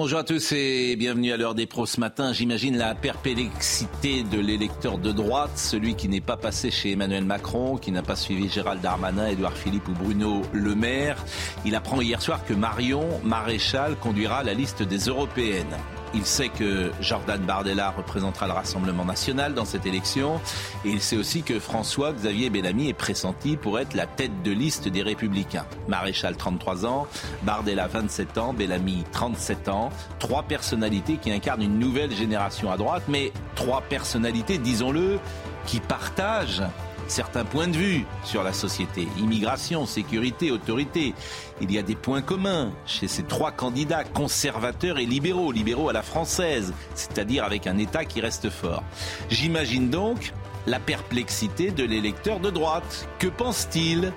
Bonjour à tous et bienvenue à l'heure des pros ce matin. J'imagine la perplexité de l'électeur de droite, celui qui n'est pas passé chez Emmanuel Macron, qui n'a pas suivi Gérald Darmanin, Édouard Philippe ou Bruno Le Maire. Il apprend hier soir que Marion Maréchal conduira la liste des européennes. Il sait que Jordan Bardella représentera le Rassemblement national dans cette élection. Et il sait aussi que François-Xavier Bellamy est pressenti pour être la tête de liste des Républicains. Maréchal, 33 ans, Bardella, 27 ans, Bellamy, 37 ans. Trois personnalités qui incarnent une nouvelle génération à droite, mais trois personnalités, disons-le, qui partagent certains points de vue sur la société. Immigration, sécurité, autorité. Il y a des points communs chez ces trois candidats conservateurs et libéraux, libéraux à la française, c'est-à-dire avec un État qui reste fort. J'imagine donc la perplexité de l'électeur de droite. Que pense-t-il?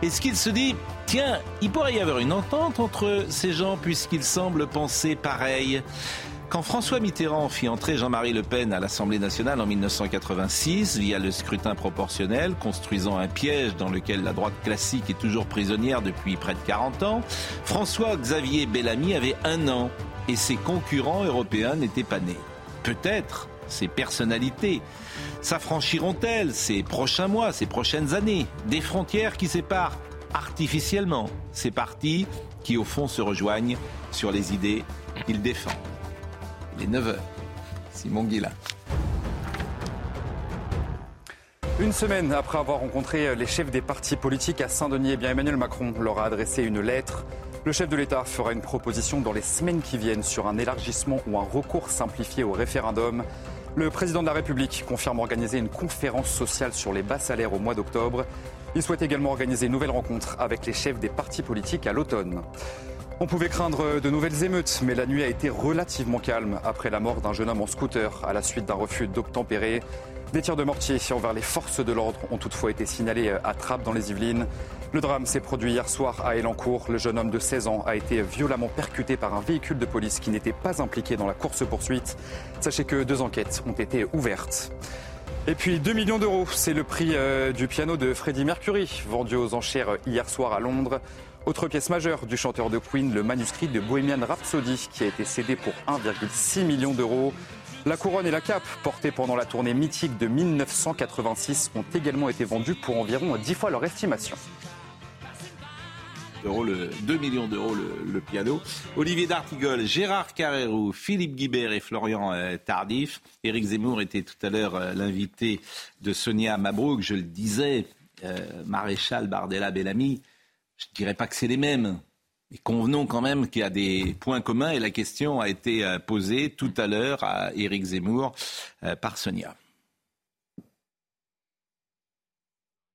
Est-ce qu'il se dit, tiens, il pourrait y avoir une entente entre ces gens puisqu'ils semblent penser pareil? Quand François Mitterrand fit entrer Jean-Marie Le Pen à l'Assemblée nationale en 1986 via le scrutin proportionnel, construisant un piège dans lequel la droite classique est toujours prisonnière depuis près de 40 ans, François-Xavier Bellamy avait un an et ses concurrents européens n'étaient pas nés. Peut-être ces personnalités s'affranchiront-elles ces prochains mois, ces prochaines années, des frontières qui séparent artificiellement ces partis qui au fond se rejoignent sur les idées qu'ils défendent. Il est 9h. Simon Guillain. Une semaine après avoir rencontré les chefs des partis politiques à Saint-Denis, eh bien Emmanuel Macron leur a adressé une lettre. Le chef de l'État fera une proposition dans les semaines qui viennent sur un élargissement ou un recours simplifié au référendum. Le président de la République confirme organiser une conférence sociale sur les bas salaires au mois d'octobre. Il souhaite également organiser une nouvelle rencontre avec les chefs des partis politiques à l'automne. On pouvait craindre de nouvelles émeutes, mais la nuit a été relativement calme après la mort d'un jeune homme en scooter à la suite d'un refus d'obtempérer. Des tirs de mortier envers les forces de l'ordre ont toutefois été signalés à Trappes dans les Yvelines. Le drame s'est produit hier soir à Elancourt. Le jeune homme de 16 ans a été violemment percuté par un véhicule de police qui n'était pas impliqué dans la course-poursuite. Sachez que deux enquêtes ont été ouvertes. Et puis 2 millions d'euros, c'est le prix euh, du piano de Freddie Mercury, vendu aux enchères hier soir à Londres. Autre pièce majeure du chanteur de Queen, le manuscrit de Bohemian Rhapsody, qui a été cédé pour 1,6 million d'euros. La couronne et la cape, portées pendant la tournée mythique de 1986, ont également été vendues pour environ 10 fois leur estimation. 2 millions d'euros le, piano. Olivier D'Artigol, Gérard Carrérou, Philippe Guibert et Florian euh, Tardif. Éric Zemmour était tout à l'heure euh, l'invité de Sonia Mabrouk. Je le disais, euh, Maréchal Bardella Bellamy je ne dirais pas que c'est les mêmes. Mais convenons quand même qu'il y a des points communs et la question a été euh, posée tout à l'heure à Éric Zemmour euh, par Sonia.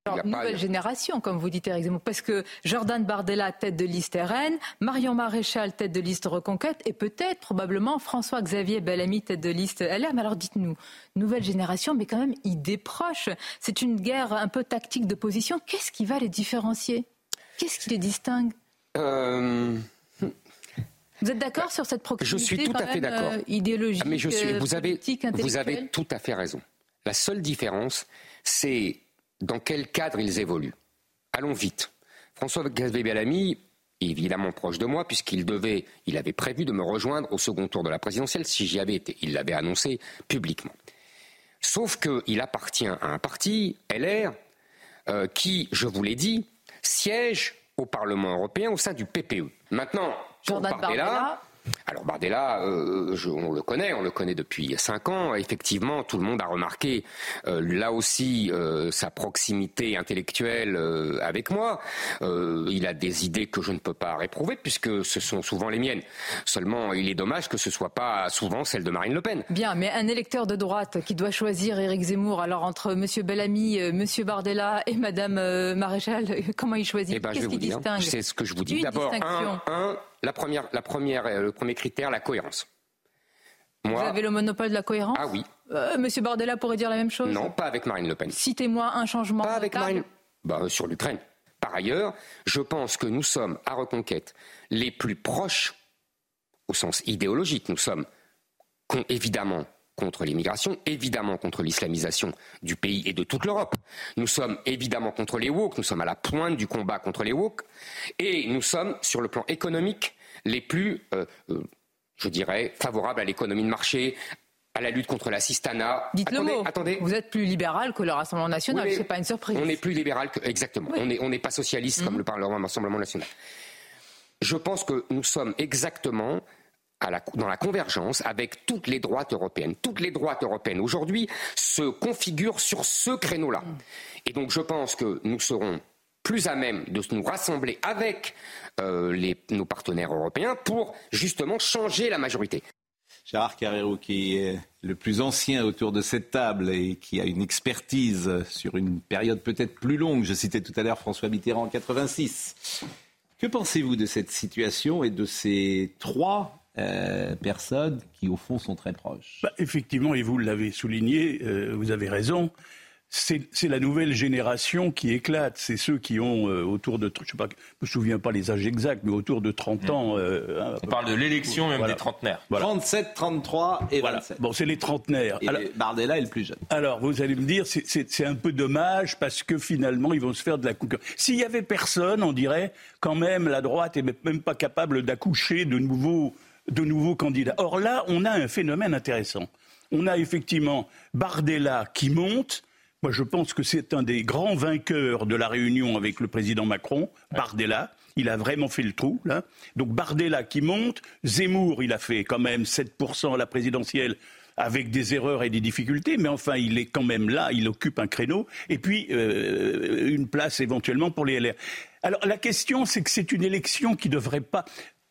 Alors, nouvelle génération, comme vous dites, Eric Zemmour, parce que Jordan Bardella, tête de liste RN, Marion Maréchal, tête de liste Reconquête, et peut-être, probablement, François-Xavier Bellamy, tête de liste LR. Mais alors, dites-nous, nouvelle génération, mais quand même idée proche. C'est une guerre un peu tactique de position. Qu'est-ce qui va les différencier? Qu'est-ce qui les distingue euh, Vous êtes d'accord sur cette proximité Je suis tout à fait d'accord. Euh, idéologique, ah, mais je suis, vous, avez, vous avez tout à fait raison. La seule différence, c'est dans quel cadre ils évoluent. Allons vite. François Xavier Bellamy évidemment proche de moi puisqu'il devait, il avait prévu de me rejoindre au second tour de la présidentielle si j'y avais été. Il l'avait annoncé publiquement. Sauf qu'il appartient à un parti, LR, euh, qui, je vous l'ai dit, siège au Parlement européen au sein du PPE. Maintenant, Jordan Bardella, Alors Bardella, euh, on le connaît, on le connaît depuis cinq ans. Effectivement, tout le monde a remarqué euh, là aussi euh, sa proximité intellectuelle avec moi. il a des idées que je ne peux pas réprouver puisque ce sont souvent les miennes. Seulement, il est dommage que ce soit pas souvent celle de Marine Le Pen. Bien, mais un électeur de droite qui doit choisir Éric Zemmour, alors entre M. Bellamy, M. Bardella et Mme Maréchal, comment il choisit? Eh ben, Qu'est-ce qui distingue? C'est ce que je vous dis. D'abord, un la première, la première, euh, le premier critère, la cohérence. Moi, Vous avez le monopole de la cohérence Ah oui. Euh, Monsieur Bardella pourrait dire la même chose Non, pas avec Marine Le Pen. Citez-moi un changement. Pas avec Marine. Bah, sur l'Ukraine. Par ailleurs, je pense que nous sommes à Reconquête les plus proches, au sens idéologique, nous sommes évidemment contre l'immigration, évidemment contre l'islamisation du pays et de toute l'Europe. Nous sommes évidemment contre les woke, nous sommes à la pointe du combat contre les woke, et nous sommes, sur le plan économique, les plus, euh, euh, je dirais, favorables à l'économie de marché, à la lutte contre l'assistanat. Dites le mot. Attendez. Vous êtes plus libéral que le Rassemblement national, Ce c'est pas une surprise. On est plus libéral que exactement. On n'est on pas socialiste comme mhm. le Rassemblement national. Je pense que nous sommes exactement dans la convergence avec toutes les droites européennes. Toutes les droites européennes aujourd'hui se configurent sur ce créneau-là. Et donc je pense que nous serons plus à même de nous rassembler avec euh, nos partenaires européens pour justement changer la majorité. Gérard Carrero, qui est le plus ancien autour de cette table et qui a une expertise sur une période peut-être plus longue, je citais tout à l'heure François Mitterrand en 86. Que pensez-vous de cette situation et de ces trois euh, personnes qui, au fond, sont très proches. Bah, effectivement, et vous l'avez souligné, euh, vous avez raison c'est la nouvelle génération qui éclate. C'est ceux qui ont euh, autour de, je ne me souviens pas les âges exacts, mais autour de 30 ans. Euh, hein, On parle de l'élection même des trentenaires. 37, 33 et 27. Bon, c'est les trentenaires. Et Bardella est le plus jeune. Alors, vous allez me dire, c'est un peu dommage parce que finalement, ils vont se faire de la concurrence. S'il y avait personne, on dirait quand même la droite n'est même pas capable d'accoucher de nouveaux, de nouveaux candidats. Or là, on a un phénomène intéressant. On a effectivement Bardella qui monte moi, je pense que c'est un des grands vainqueurs de la réunion avec le président Macron, Bardella. Il a vraiment fait le trou, là. Donc Bardella qui monte, Zemmour, il a fait quand même 7% à la présidentielle avec des erreurs et des difficultés, mais enfin, il est quand même là, il occupe un créneau, et puis euh, une place éventuellement pour les LR. Alors la question, c'est que c'est une élection qui ne devrait pas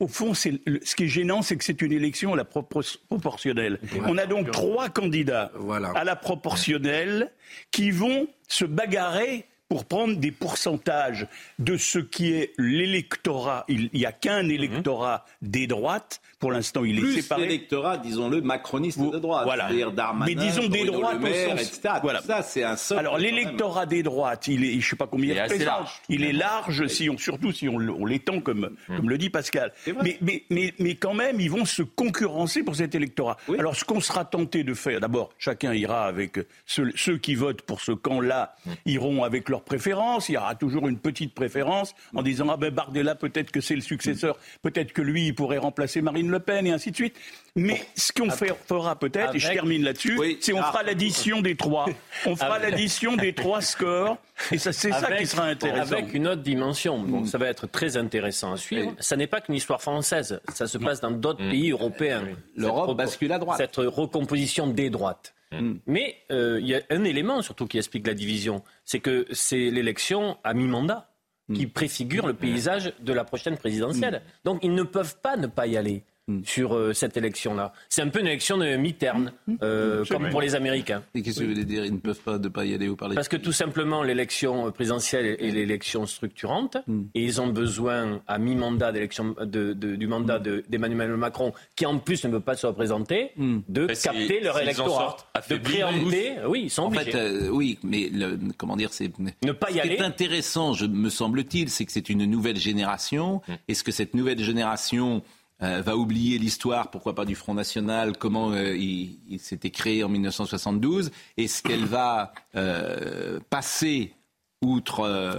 au fond, ce qui est gênant, c'est que c'est une élection à la proportionnelle. On a donc trois candidats à la proportionnelle qui vont se bagarrer pour prendre des pourcentages de ce qui est l'électorat. Il n'y a qu'un électorat des droites pour l'instant, il est séparé. l'électorat, disons-le, macroniste de droite. Voilà. C'est-à-dire Darmanin, Mais disons des droites au sens... etc. Voilà. ça, c'est un seul. Alors, l'électorat des droites, il est, je sais pas combien il est large. Il est large, si on, surtout si on, l'étend, comme, hum. comme le dit Pascal. Mais, mais, mais, mais, quand même, ils vont se concurrencer pour cet électorat. Alors, ce qu'on sera tenté de faire, d'abord, chacun ira avec ceux, ceux, qui votent pour ce camp-là, hum. iront avec leurs préférences. Il y aura toujours une petite préférence en disant, ah ben, Bardella, peut-être que c'est le successeur, peut-être que lui, il pourrait remplacer Marine le Pen et ainsi de suite. Mais ce qu'on fera peut-être, et je termine là-dessus, c'est on ah. fera l'addition des trois. On fera l'addition des trois scores. Et c'est ça qui sera intéressant. Avec une autre dimension. Donc ça va être très intéressant à suivre. Ça n'est pas qu'une histoire française. Ça se passe dans d'autres mm. pays européens. L'Europe bascule à droite. Cette recomposition des droites. Mm. Mais euh, il y a un élément surtout qui explique la division. C'est que c'est l'élection à mi-mandat qui mm. préfigure le paysage de la prochaine présidentielle. Donc ils ne peuvent pas ne pas y aller. Hmm. sur euh, cette élection-là. C'est un peu une élection de mi-terme, hmm. euh, comme pour les Américains. Et qu'est-ce que vous voulez dire Ils ne peuvent pas ne pas y aller ou parler Parce que tout simplement, l'élection présidentielle est l'élection structurante, et ils ont besoin, à mi-mandat d'élection de, du mandat d'Emmanuel Macron, qui en plus ne veut pas se représenter, de capter leur électorat, de préempter. Oui, ils sont en Fait, euh, oui, mais le, comment dire, c'est ne pas y aller. Ce qui est intéressant, je, me semble-t-il, c'est que c'est une nouvelle génération. Est-ce que cette nouvelle génération va oublier l'histoire, pourquoi pas du Front National, comment euh, il, s'était créé en 1972, est-ce qu'elle va euh, passer outre...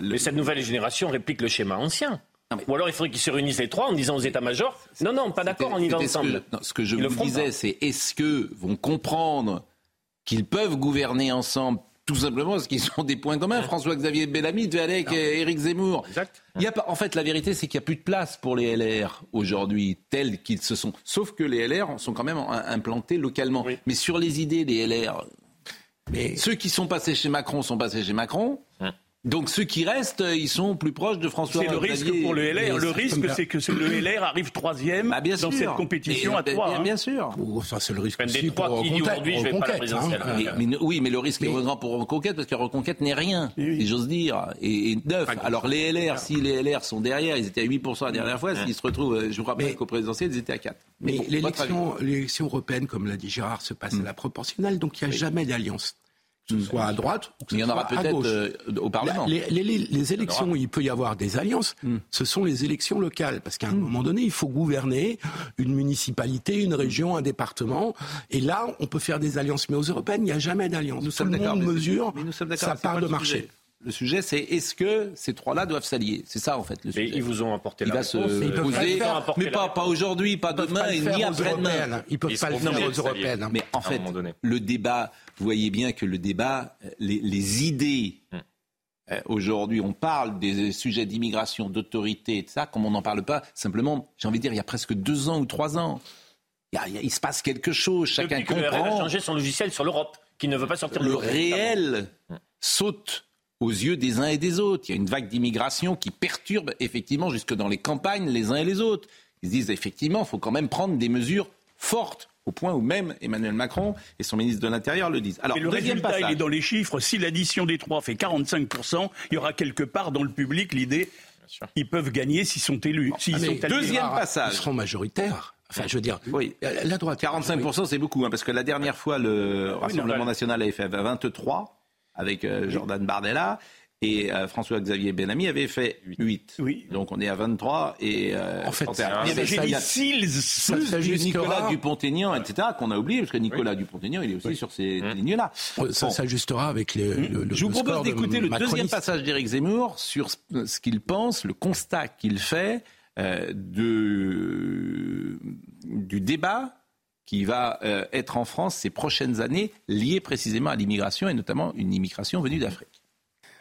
Mais cette nouvelle génération réplique le schéma ancien. Ou alors il faudrait qu'ils se réunissent les trois en disant aux états-majors Non, non, pas d'accord, on y va ensemble. Ce que, je vous disais, c'est est-ce que vont comprendre qu'ils peuvent gouverner ensemble tout simplement parce qu'ils ont des points communs. François-Xavier Bellamy devait aller avec Éric Zemmour. Exact. Il y a pas, en fait, la vérité, c'est qu'il n'y a plus de place pour les LR aujourd'hui, tels qu'ils se sont. Sauf que les LR sont quand même implantés localement. Mais sur les idées des LR, mais... ceux qui sont passés chez Macron sont passés chez Macron. Hein. Donc ceux qui restent, ils sont plus proches de François. C'est le risque pour le LR. Le risque, c'est que le LR arrive troisième bah, dans cette compétition à trois. Bien, hein. sûr. ça c'est le risque aussi pour aujourd'hui, je vais pas la présidentielle. Hein. oui, mais le risque est grand pour Reconquête parce que Reconquête n'est rien, si j'ose dire, et, neuf. Alors les LR, si les LR sont derrière, ils étaient à 8% la dernière fois. S'ils se retrouvent, euh, je vous rappelle qu'au présidentiel, ils étaient à 4. Mais, l'élection européenne, comme l'a dit Gérard, se passe à la proportionnelle, donc il n'y a jamais d'alliance ce soit à droite ou que ce il y en aura peut-être euh, au Parlement. Les, les, les, élections il peut y avoir des alliances, hmm. ce sont les élections locales. Parce qu'à un hmm. moment donné, il faut gouverner une municipalité, une région, un département. Et là, on peut faire des alliances. Mais aux européennes, il n'y a jamais d'alliance. Tout le monde mesure sa part de marché. Le sujet, c'est est-ce que ces trois-là doivent s'allier? C'est ça, en fait, le sujet. ils vous ont apporté la va se poser, mais pas, pas aujourd'hui, pas demain, ni après-demain. Ils peuvent pas le faire aux européennes. Mais en fait, le débat, vous voyez bien que le débat, les, idées, hmm. euh, aujourd'hui, on parle des sujets d'immigration, d'autorité et de ça, comme on n'en parle pas, simplement, j'ai envie de dire, il y a presque deux ans ou trois ans. Il, se passe quelque chose, chacun Depuis comprend. Que a changé son logiciel sur l'Europe, qui ne veut pas sortir de Le réel hmm. saute aux yeux des uns et des autres. Il y a une vague d'immigration qui perturbe effectivement jusque dans les campagnes les uns et les autres. Ils se disent effectivement, il faut quand même prendre des mesures fortes au point où même Emmanuel Macron et son ministre de l'Intérieur le disent. Alors, le résultat, il est dans les chiffres. Si l'addition des trois fait 45%, il y aura quelque part dans le public l'idée qu'ils peuvent gagner s'ils sont élus. sont deuxième passage. Ils seront majoritaires. Enfin, je veux dire, oui. la droite. 45%, c'est beaucoup, hein, parce que la dernière fois, le Rassemblement national avait fait 23 avec euh, Jordan Bardella. Et euh, François-Xavier Benami avait fait 8. Oui. Donc on est à 23. Et, euh, en fait, plus Nicolas Dupont-Aignan, etc., qu'on a oublié, parce que Nicolas Dupont-Aignan, il est aussi sur ces mmh. lignes-là. Ça s'ajustera avec les, le, le, Je vous propose d'écouter le deuxième passage d'Éric Zemmour sur ce qu'il pense, le constat qu'il fait euh, de, du débat qui va euh, être en France ces prochaines années, lié précisément à l'immigration et notamment une immigration venue d'Afrique.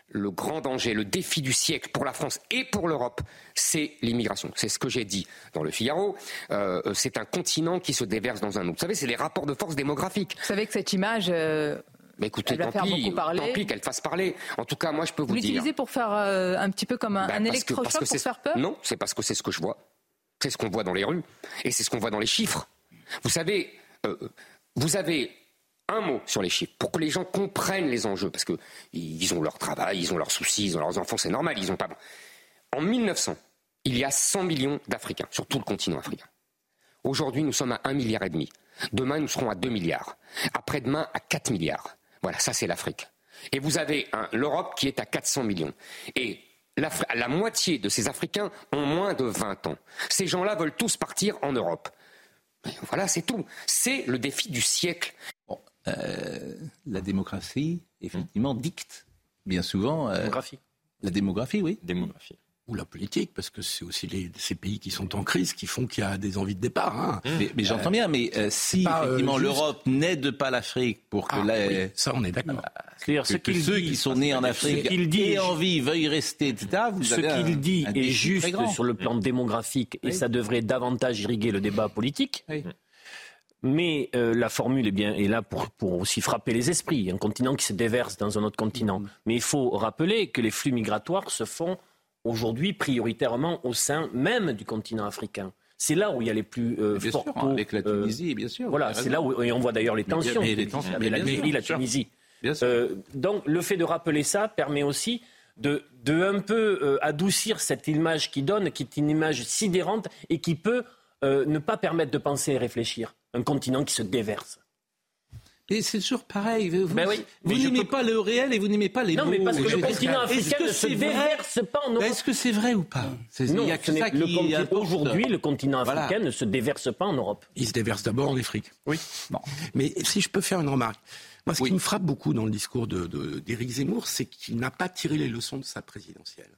Le grand danger, le défi du siècle pour la France et pour l'Europe, c'est l'immigration. C'est ce que j'ai dit dans le Figaro. Euh, c'est un continent qui se déverse dans un autre. Vous savez, c'est les rapports de force démographiques. Vous savez que cette image. Euh, mais écoutez, tant pis, tant pis qu'elle fasse parler. En tout cas, moi, je peux vous, vous dire. Vous l'utilisez pour faire un petit peu comme un, ben, électrochoc pour faire peur? Non, c'est parce que c'est ce que je vois. C'est ce qu'on voit dans les rues. Et c'est ce qu'on voit dans les chiffres. Vous savez, euh, vous avez un mot sur les chiffres pour que les gens comprennent les enjeux, parce qu'ils ont leur travail, ils ont leurs soucis, ils ont leurs enfants, c'est normal, ils ont pas. En 1900, il y a 100 millions d'Africains sur tout le continent africain. Aujourd'hui, nous sommes à 1 milliard et demi. Demain, nous serons à 2 milliards. Après-demain, à 4 milliards. Voilà, ça c'est l'Afrique. Et vous avez l'Europe qui est à 400 millions. Et la moitié de ces Africains ont moins de 20 ans. Ces gens-là veulent tous partir en Europe. Voilà, c'est tout. C'est le défi du siècle. Euh, la démocratie, effectivement, dicte bien souvent. Euh, démographie. La démographie, oui. Démographie ou la politique, parce que c'est aussi les, ces pays qui sont en crise qui font qu'il y a des envies de départ. Hein. Mais, j'entends bien, mais euh, si effectivement l'Europe n'aide pas l'Afrique pour que ah, ça on est d'accord. C'est-à-dire ce que ceux qui sont nés en Afrique et en vie veuillent rester, etc. Vous ce qu'il dit est juste sur le plan démographique et ça devrait davantage irriguer le débat politique. Mais euh, la formule est bien est là pour, pour, aussi frapper les esprits. Un continent qui se déverse dans un autre continent. Mm. Mais il faut rappeler que les flux migratoires se font aujourd'hui prioritairement au sein même du continent africain. C'est là où il y a les plus euh, forts taux. Avec la euh, Tunisie, bien sûr. Voilà, c'est là où et on voit d'ailleurs les tensions. Mais, les tensions, mais la, la Tunisie. Euh, donc le fait de rappeler ça permet aussi de, de un peu euh, adoucir cette image qui donne, qui est une image sidérante et qui peut ne pas permettre de penser et réfléchir. Un continent qui se déverse. Et c'est toujours pareil. Vous, ben n'aimez pas le réel et vous n'aimez pas les mots. Non, mais parce que le continent africain ne se déverse pas en Europe. Est-ce que c'est vrai ou pas Non, aujourd'hui, le continent africain ne se déverse pas en Europe. Il se déverse d'abord en Afrique. Oui. Bon. Mais si je peux faire une remarque. Moi, ce qui me frappe beaucoup dans le discours d'Éric de, Zemmour, c'est qu'il n'a pas tiré les leçons de sa présidentielle.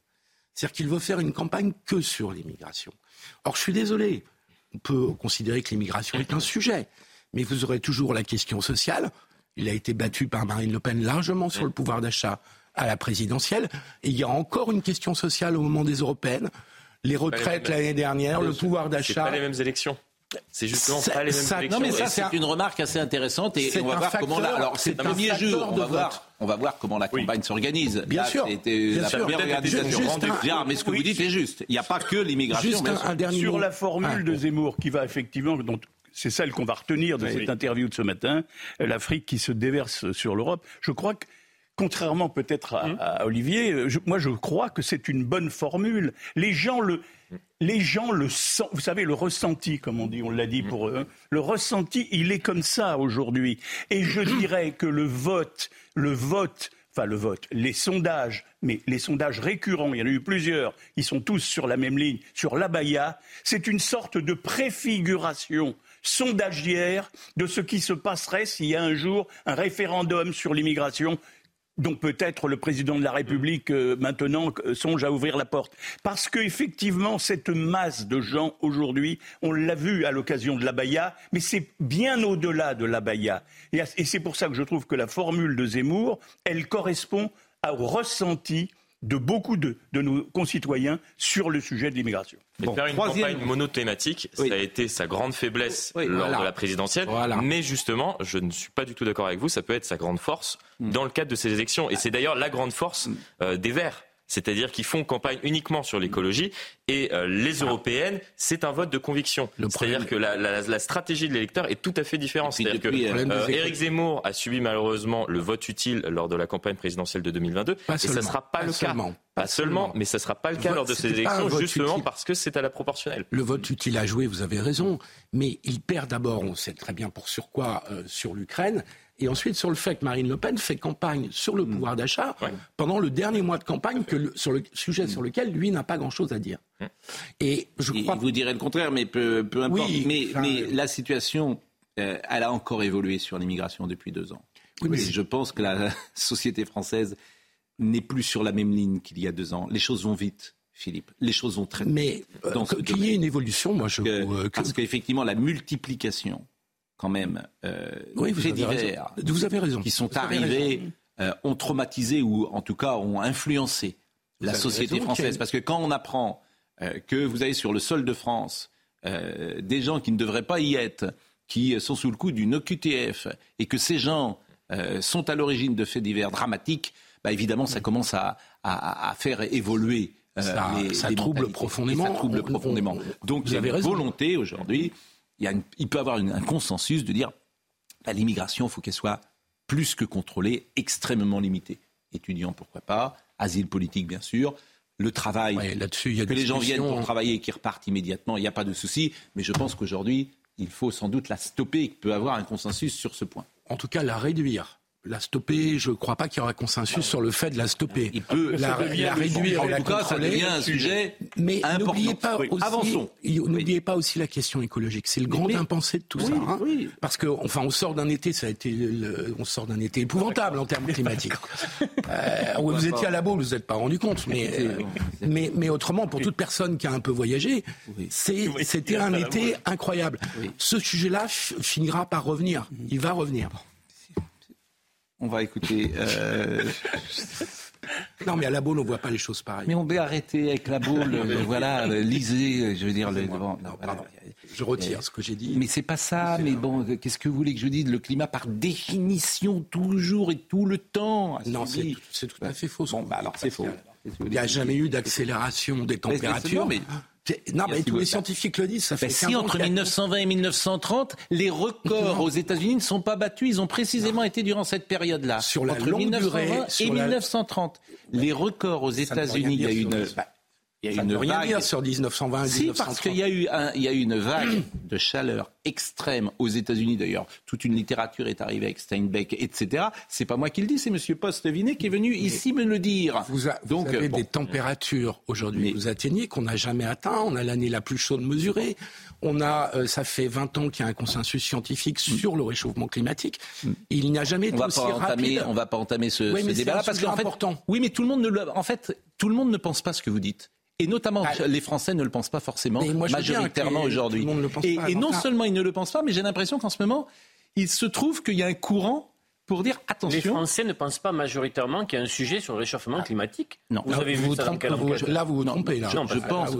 C'est-à-dire qu'il veut faire une campagne que sur l'immigration. Or, je suis désolé, on peut considérer que l'immigration est un sujet mais vous aurez toujours la question sociale Il a été battu par Marine Le Pen largement sur le pouvoir d'achat à la présidentielle. Et il y a encore une question sociale au moment des européennes. Les retraites l'année dernière, le pouvoir d'achat. pas les mêmes élections. C'est justement pas les mêmes élections. Non, mais ça, c'est une remarque assez intéressante et on va voir comment la. Alors, c'est un premier jour. On va voir. On va voir comment la campagne s'organise. Bien sûr. C'était la première organisation. Bien, mais ce que vous dites est juste. Il n'y a pas que l'immigration. Juste un, dernier Sur la formule ah, de Zemmour qui va effectivement, donc c'est celle qu'on va retenir de cette interview de ce matin, l'Afrique qui se déverse sur l'Europe. Je crois que contrairement peut-être à, hum. Olivier, moi je crois que c'est une bonne formule. Les gens le, les gens le sentent, vous savez, le ressenti, comme on dit, on l'a dit hum. pour eux, hein. le ressenti, il est comme ça aujourd'hui. Et je dirais que le vote, le vote, enfin le vote, les sondages, mais les sondages récurrents, il y en a eu plusieurs, ils sont tous sur la même ligne, sur l'abaya, c'est une sorte de préfiguration sondagière de ce qui se passerait s'il y a un jour un référendum sur l'immigration donc peut-être le président de la République euh, maintenant euh, songe à ouvrir la porte. Parce qu'effectivement, cette masse de gens aujourd'hui, on l'a vu à l'occasion de l'abaya, mais c'est bien au-delà de l'abaya. Et, et c'est pour ça que je trouve que la formule de Zemmour, elle correspond au ressenti de beaucoup de, nos concitoyens sur le sujet de l'immigration. Faire une campagne monothématique, ça a été sa grande faiblesse lors de la présidentielle. Mais justement, je ne suis pas du tout d'accord avec vous, ça peut être sa grande force mm. dans le cadre de ces élections. Et c'est d'ailleurs la grande force mm. euh, des Verts c'est-à-dire qu'ils font campagne uniquement sur l'écologie et euh, les ah. européennes, c'est un vote de conviction. C'est-à-dire que la, stratégie de l'électeur est tout à fait différente. C'est-à-dire que euh, Éric Zemmour a subi malheureusement le vote utile lors de la campagne présidentielle de 2022 et ça ne sera pas, le cas. Pas, seulement, mais ça ne sera pas le cas lors de ces élections, justement parce que c'est à la proportionnelle. Le vote utile à jouer, vous avez raison, mais il perd d'abord, on sait très bien pour sur quoi, euh, sur l'Ukraine, et ensuite sur le fait que Marine Le Pen fait campagne sur le mm. pouvoir d'achat pendant le dernier mois de campagne que sur le sujet sur lequel lui n'a pas grand-chose à dire. Mm. Et je crois... Vous direz le contraire, mais peu, peu importe. mais, mais la situation, euh, elle a encore évolué sur l'immigration depuis deux ans. Oui, je pense que la société française n'est plus sur la même ligne qu'il y a deux ans. Les choses vont vite. Philippe. Les choses vont très vite. Mais euh, qu'il y ait une évolution, moi je. Euh, parce qu'effectivement, la multiplication quand même euh, oui, vous avez raison. qui sont arrivés euh, ont traumatisé ou en tout cas ont influencé la société française. Parce que quand on apprend euh, que vous avez sur le sol de France euh, des gens qui ne devraient pas y être, qui sont sous le coup d'une OQTF, et que ces gens sont à l'origine de faits divers dramatiques, bah, évidemment, ça commence à, à, à faire évoluer ça, les, ça trouble profondément. ça trouble profondément. Donc il y a une volonté aujourd'hui il, peut y avoir un consensus de dire bah, l'immigration, il faut qu'elle soit plus que contrôlée, extrêmement limitée. Étudiants, pourquoi pas, asile politique, bien sûr, le travail, là-dessus, que les gens viennent pour travailler et qu'ils repartent immédiatement, il n'y a pas de souci. Mais je pense qu'aujourd'hui, il faut sans doute la stopper. Il peut y avoir un consensus sur ce point. En tout cas, la réduire la stopper, je ne crois pas qu'il y aura consensus sur le fait de la stopper. Il peut la, réduire, en tout cas, ça devient un sujet mais n'oubliez pas aussi, n'oubliez pas aussi la question écologique. C'est le grand impensé de tout ça, hein. parce que enfin, on sort d'un été, ça a été, on sort d'un été épouvantable en termes climatiques. euh, vous étiez à la boule, vous n'êtes pas rendu compte, mais, euh, mais, mais autrement, pour toute personne qui a un peu voyagé, c'était un été incroyable. Ce sujet-là finira par revenir. Il va revenir. On va écouter. Euh, non, mais à la boule, on ne voit pas les choses pareilles. Mais on peut arrêter avec la boule. voilà, lisez, je veux dire. Le, je retire ce que j'ai dit. Mais c'est pas ça. Mais bon, qu'est-ce que vous voulez que je dise? Le climat, par définition, toujours et tout le temps. Non, c'est tout à fait faux. Bon, bah alors c'est faux. Il n'y a jamais eu d'accélération des températures. Mais, non, mais tous les scientifiques le disent. Ça fait si entre 1920 et 1930, les records aux États-Unis ne sont pas battus, ils ont précisément été durant cette période-là. Sur la entre 1920 et 1930, les records aux États-Unis, il y a une il y a une rien dire sur 1920 si, parce qu'il y a eu il y a eu une vague de chaleur extrême aux États-Unis d'ailleurs. Toute une littérature est arrivée avec Steinbeck, etc. C'est pas moi qui le dis, c'est Monsieur Post-Vinet qui est venu ici me le dire. Vous, Donc, avez des températures aujourd'hui, vous atteignez qu'on n'a jamais atteint. On a l'année la plus chaude mesurée. On a, euh, ça fait 20 ans qu'il y a un consensus scientifique mm. sur le réchauffement climatique. Mm. Il n'y a jamais été aussi entamer, On va pas entamer ce, débat-là parce qu'en fait, oui, mais tout le monde ne en fait, tout le monde ne pense pas ce que vous dites. Et notamment, ah. les Français ne le pensent pas forcément, majoritairement aujourd'hui. Et, et non seulement ils ne le pensent pas, mais j'ai l'impression qu'en ce moment, il se trouve qu'il y a un courant pour dire attention. Les Français ne pensent pas majoritairement qu'il y a un sujet sur le réchauffement ah. climatique. Non, vous avez vu ça Là, vous vous trompez. Là. je, pense,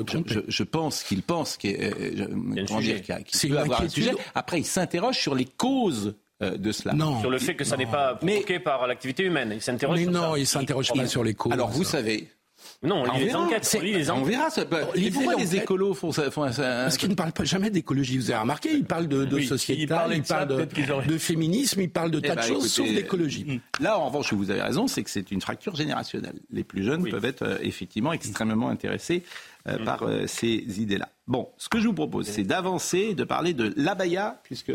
je, pense qu'il pense qu'il peut avoir un sujet. Après, il s'interroge sur les causes euh, de cela. Non. Sur le fait que ça n'est pas provoqué par l'activité humaine. Il s'interroge sur non, il il s'interroge pas sur les causes. Alors, vous savez, non, on lit les enquêtes. On, verra. Ça, et pourquoi les écolos font ça, Parce qu'ils ne parlent pas jamais d'écologie. Vous avez remarqué, ils parlent de, de société, ils parlent, de, féminisme, ils parlent de tas eh de ben, choses, sauf d'écologie. Hmm. Là, en revanche, vous avez raison, c'est que c'est une fracture générationnelle. Les plus jeunes peuvent être euh, effectivement extrêmement intéressés euh, hmm. par euh, ces idées-là. Bon, ce que je vous propose, c'est d'avancer, de parler de l'abaya, puisque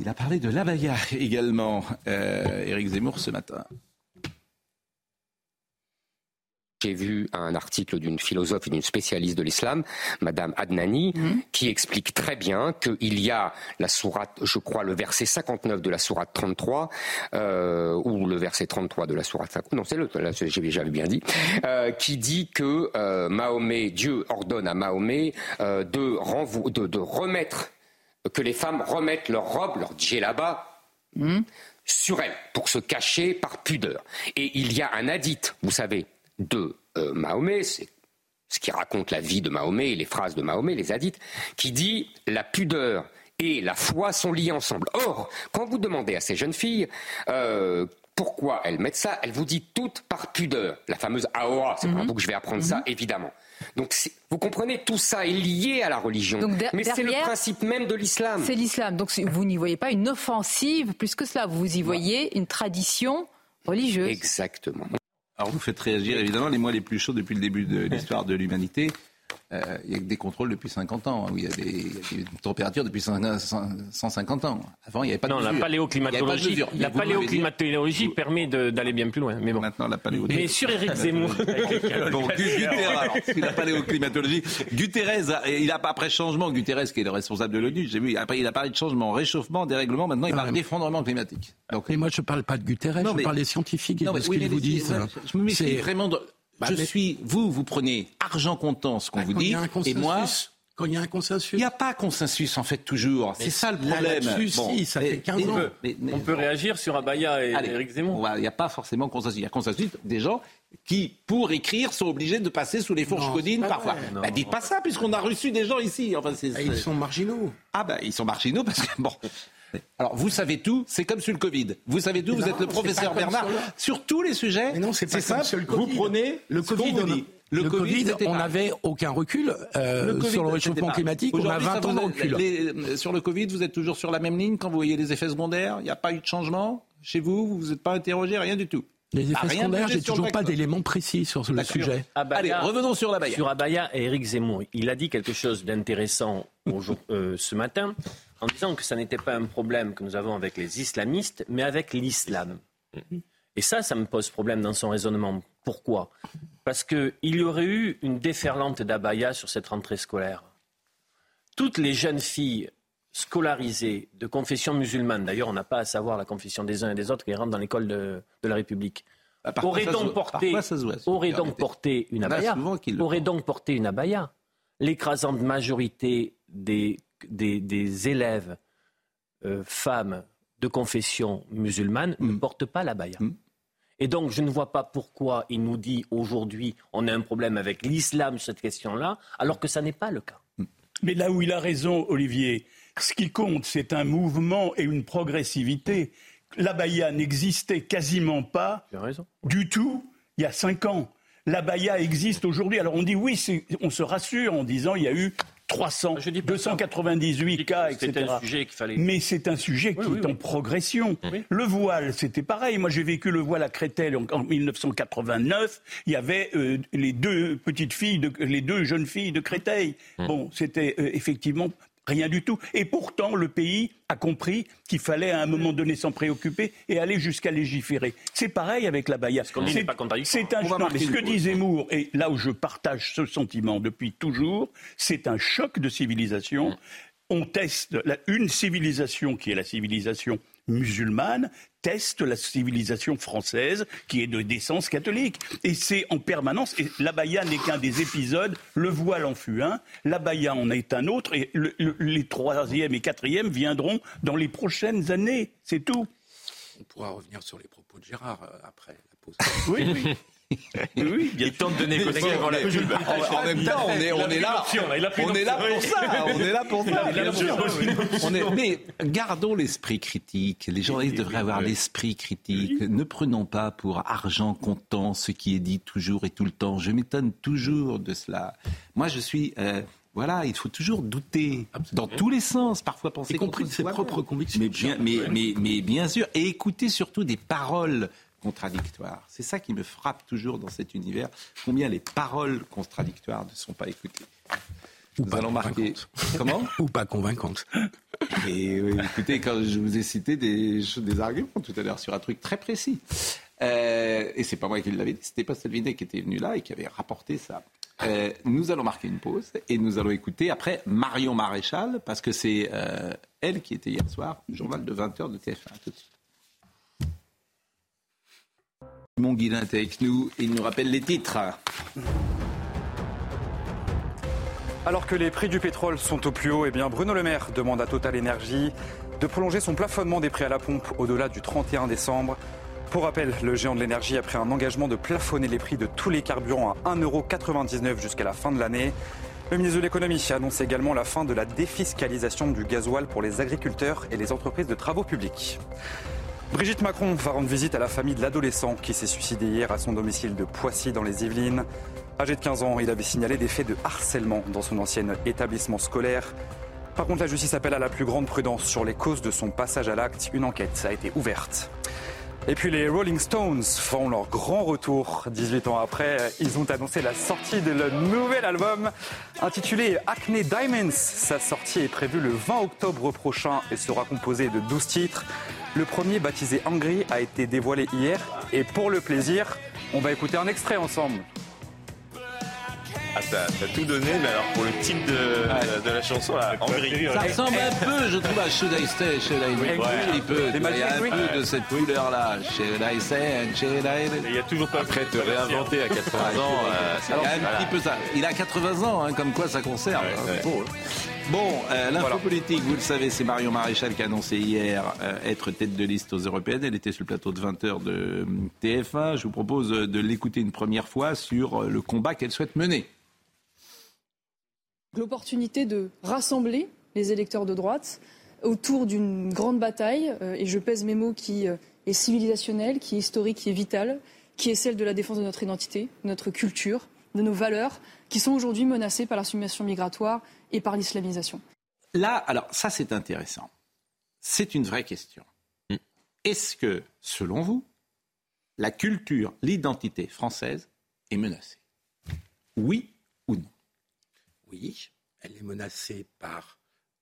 il a parlé de l'abaya également, Éric Zemmour, ce matin. J'ai vu un article d'une philosophe et d'une spécialiste de l'islam, Madame Adnani, mhm. qui explique très bien qu'il y a la sourate, je crois, le verset 59 de la sourate 33, euh, ou le verset 33 de la sourate 50, non, c'est le, j'avais bien dit, euh, qui dit que euh, Mahomet, Dieu ordonne à Mahomet de, de, de, remettre, que les femmes remettent leur robe, leur djellaba, mhm. sur elles, pour se cacher par pudeur. Et il y a un hadith, vous savez, de euh, Mahomet, c'est ce qui raconte la vie de Mahomet et les phrases de Mahomet, les hadiths, qui dit la pudeur et la foi sont liées ensemble. Or, quand vous demandez à ces jeunes filles euh, pourquoi elles mettent ça, elles vous disent toutes par pudeur. La fameuse aora, c'est pour vous que je vais apprendre ça, mhm. évidemment. Donc vous comprenez, tout ça est lié à la religion. Mais c'est le principe même de l'islam. C'est l'islam. Donc vous n'y voyez pas une offensive plus que cela. Vous y voyez une tradition religieuse. Exactement. Alors vous faites réagir évidemment les mois les plus chauds depuis le début de l'histoire de l'humanité. Euh, il y a que des contrôles depuis 50 ans, hein, où il y, a des, températures depuis 150 ans. Avant, il n'y avait pas de Non, la paléoclimatologie, la paléoclimatologie permet d'aller bien plus loin. Mais bon. Maintenant, la paléoclimatologie. Mais sur Éric Zemmour. bon, Guterres, la paléoclimatologie. Guterres, il a pas après changement, Guterres qui est le responsable de l'ONU, j'ai vu, après il a parlé de changement, réchauffement, dérèglement, maintenant il parle d'effondrement climatique. Donc, mais moi je ne parle pas de Guterres, je parle des scientifiques et de ce qu'ils vous disent. Je me méfie vraiment de bah, je suis, vous, vous prenez argent comptant ce qu'on bah, vous dit, et moi, quand il y a un consensus. Il n'y a pas consensus, en fait, toujours. C'est ça le problème. Bon, si, ça fait 15 ans. on peut réagir sur Abaya et Eric Zemmour. Il n'y a pas forcément consensus. Il y a consensus des gens qui, pour écrire, sont obligés de passer sous les fourches codines parfois. Bah, dites pas ça, puisqu'on a reçu des gens ici. Enfin, ils sont marginaux. Ah, ben, ils sont marginaux parce que, bon. Alors, vous savez tout, c'est comme sur le Covid. Vous savez tout, vous êtes le professeur Bernard. Sur, tous les sujets, c'est simple, le COVID. vous prenez le Covid. Dit. Le, Covid, on n'avait aucun recul euh, sur le réchauffement climatique. On a 20 ans de recul. Euh, sur le Covid, vous êtes toujours sur la même ligne quand vous voyez les effets secondaires Il n'y a pas eu de changement chez vous Vous vous êtes pas interrogé Rien du tout les effets secondaires, j'ai toujours pas d'éléments précis sur le sujet. Allez, revenons sur Abaya. Sur Abaya et Eric Zemmour, il a dit quelque chose d'intéressant euh, ce matin en disant que ça n'était pas un problème que nous avons avec les islamistes, mais avec l'islam. Et ça, ça me pose problème dans son raisonnement. Pourquoi? Parce qu'il y aurait eu une déferlante d'Abaya sur cette rentrée scolaire. Toutes les jeunes filles scolarisés de confession musulmane, d'ailleurs on n'a pas à savoir la confession des uns et des autres qui rentrent dans l'école de, la République, auraient donc, porté, aurait donc porté une abaya. Aurait donc porté une abaya. L'écrasante majorité des, des, élèves euh, femmes de confession musulmane ne mm. portent pas l'abaya. Mm. Et donc, je ne vois pas pourquoi il nous dit aujourd'hui on a un problème avec l'islam sur cette question-là, alors que ça n'est pas le cas. Mais là où il a raison, Olivier, ce qui compte, c'est un mouvement et une progressivité. L'abaya n'existait quasiment pas du tout il y a cinq ans. L'abaya existe aujourd'hui. Alors on dit oui, on se rassure en disant il y a eu 300, 298 cas, etc. Mais c'est un sujet qui est en progression. Le voile, c'était pareil. Moi, j'ai vécu le voile à Créteil en, 1989. Il y avait euh, les deux petites filles, les deux jeunes filles de Créteil. Bon, c'était euh, effectivement Rien du tout. Et pourtant, le pays a compris qu'il fallait à un moment donné s'en préoccuper et aller jusqu'à légiférer. C'est pareil avec la Baïa. C'est un non, mais ce que dit Zemmour, et là où je partage ce sentiment depuis toujours, c'est un choc de civilisation. Mmh. On teste une civilisation qui est la civilisation musulmane teste la civilisation française qui est de décence catholique. Et c'est en permanence. Et l'abaya n'est qu'un des épisodes. Le voile en fut un. L'abaya en est un autre. Et les troisième et quatrième viendront dans les prochaines années. C'est tout. On pourra revenir sur les propos de Gérard après la pause. Oui, oui. Oui, il tente de négocier avant la pub. En, même temps, on est, on est là. On est là pour ça. On est là pour ça. mais gardons l'esprit critique. Les journalistes devraient avoir l'esprit critique. Ne prenons pas pour argent comptant ce qui est dit toujours et tout le temps. Je m'étonne toujours de cela. Moi, je suis. Euh, voilà, il faut toujours douter dans tous les sens, parfois penser y compris de ses propres convictions. Mais bien, mais, mais, mais bien sûr, et écouter surtout des paroles contradictoires. C'est ça qui me frappe toujours dans cet univers, combien les paroles contradictoires ne sont pas écoutées. Ou pas allons marquer. Comment? Ou pas convaincantes. Et écoutez, quand je vous ai cité des, des arguments tout à l'heure sur un truc très précis, euh, et c'est pas moi qui l'avais dit, c'était pas Salvinet qui était venu là et qui avait rapporté ça. Euh, nous allons marquer une pause et nous allons écouter après Marion Maréchal, parce que c'est euh, elle qui était hier soir, journal de 20h de TF1. Tout de suite. Mon Guillain est avec nous, il nous rappelle les titres. Alors que les prix du pétrole sont au plus haut, eh Bruno Le Maire demande à Total Energy de prolonger son plafonnement des prix à la pompe au-delà du 31 décembre. Pour rappel, le géant de l'énergie a pris un engagement de plafonner les prix de tous les carburants à 1,99€ jusqu'à la fin de l'année. Le ministre de l'économie annonce également la fin de la défiscalisation du gasoil pour les agriculteurs et les entreprises de travaux publics. Brigitte Macron va rendre visite à la famille de l'adolescent qui s'est suicidé hier à son domicile de Poissy dans les Yvelines. Âgé de 15 ans, il avait signalé des faits de harcèlement dans son ancien établissement scolaire. Par contre, la justice appelle à la plus grande prudence sur les causes de son passage à l'acte. Une enquête a été ouverte. Et puis les Rolling Stones font leur grand retour 18 ans après. Ils ont annoncé la sortie de leur nouvel album intitulé Acne Diamonds. Sa sortie est prévue le 20 octobre prochain et sera composée de 12 titres. Le premier, baptisé Angry, a été dévoilé hier. Et pour le plaisir, on va écouter un extrait ensemble. Ah, t'as tout donné, mais alors pour le titre de, de la chanson, là, Angry. Ça ressemble un peu, je trouve, à Should I Stay, Should I Stay. Un peu. Il y a un peu de cette couleur-là. Should I Stay and Should I Il y a toujours pas Après, te réinventer à 80 ans. Euh, il y a un petit peu ça. Il a 80 ans, hein, comme quoi ça conserve. Hein. Bon, euh, l'info politique, vous le savez, c'est Marion Maréchal qui a annoncé hier euh, être tête de liste aux européennes. Elle était sur le plateau de 20h de euh, TF1. Je vous propose de l'écouter une première fois sur le combat qu'elle souhaite mener. L'opportunité de rassembler les électeurs de droite autour d'une grande bataille, et je pèse mes mots, qui est civilisationnelle, qui est historique, qui est vitale, qui est celle de la défense de notre identité, de notre culture, de nos valeurs, qui sont aujourd'hui menacées par la migratoire et par l'islamisation. Là, alors ça c'est intéressant. C'est une vraie question. Mm. Est-ce que, selon vous, la culture, l'identité française est menacée? Oui Oui, elle est menacée par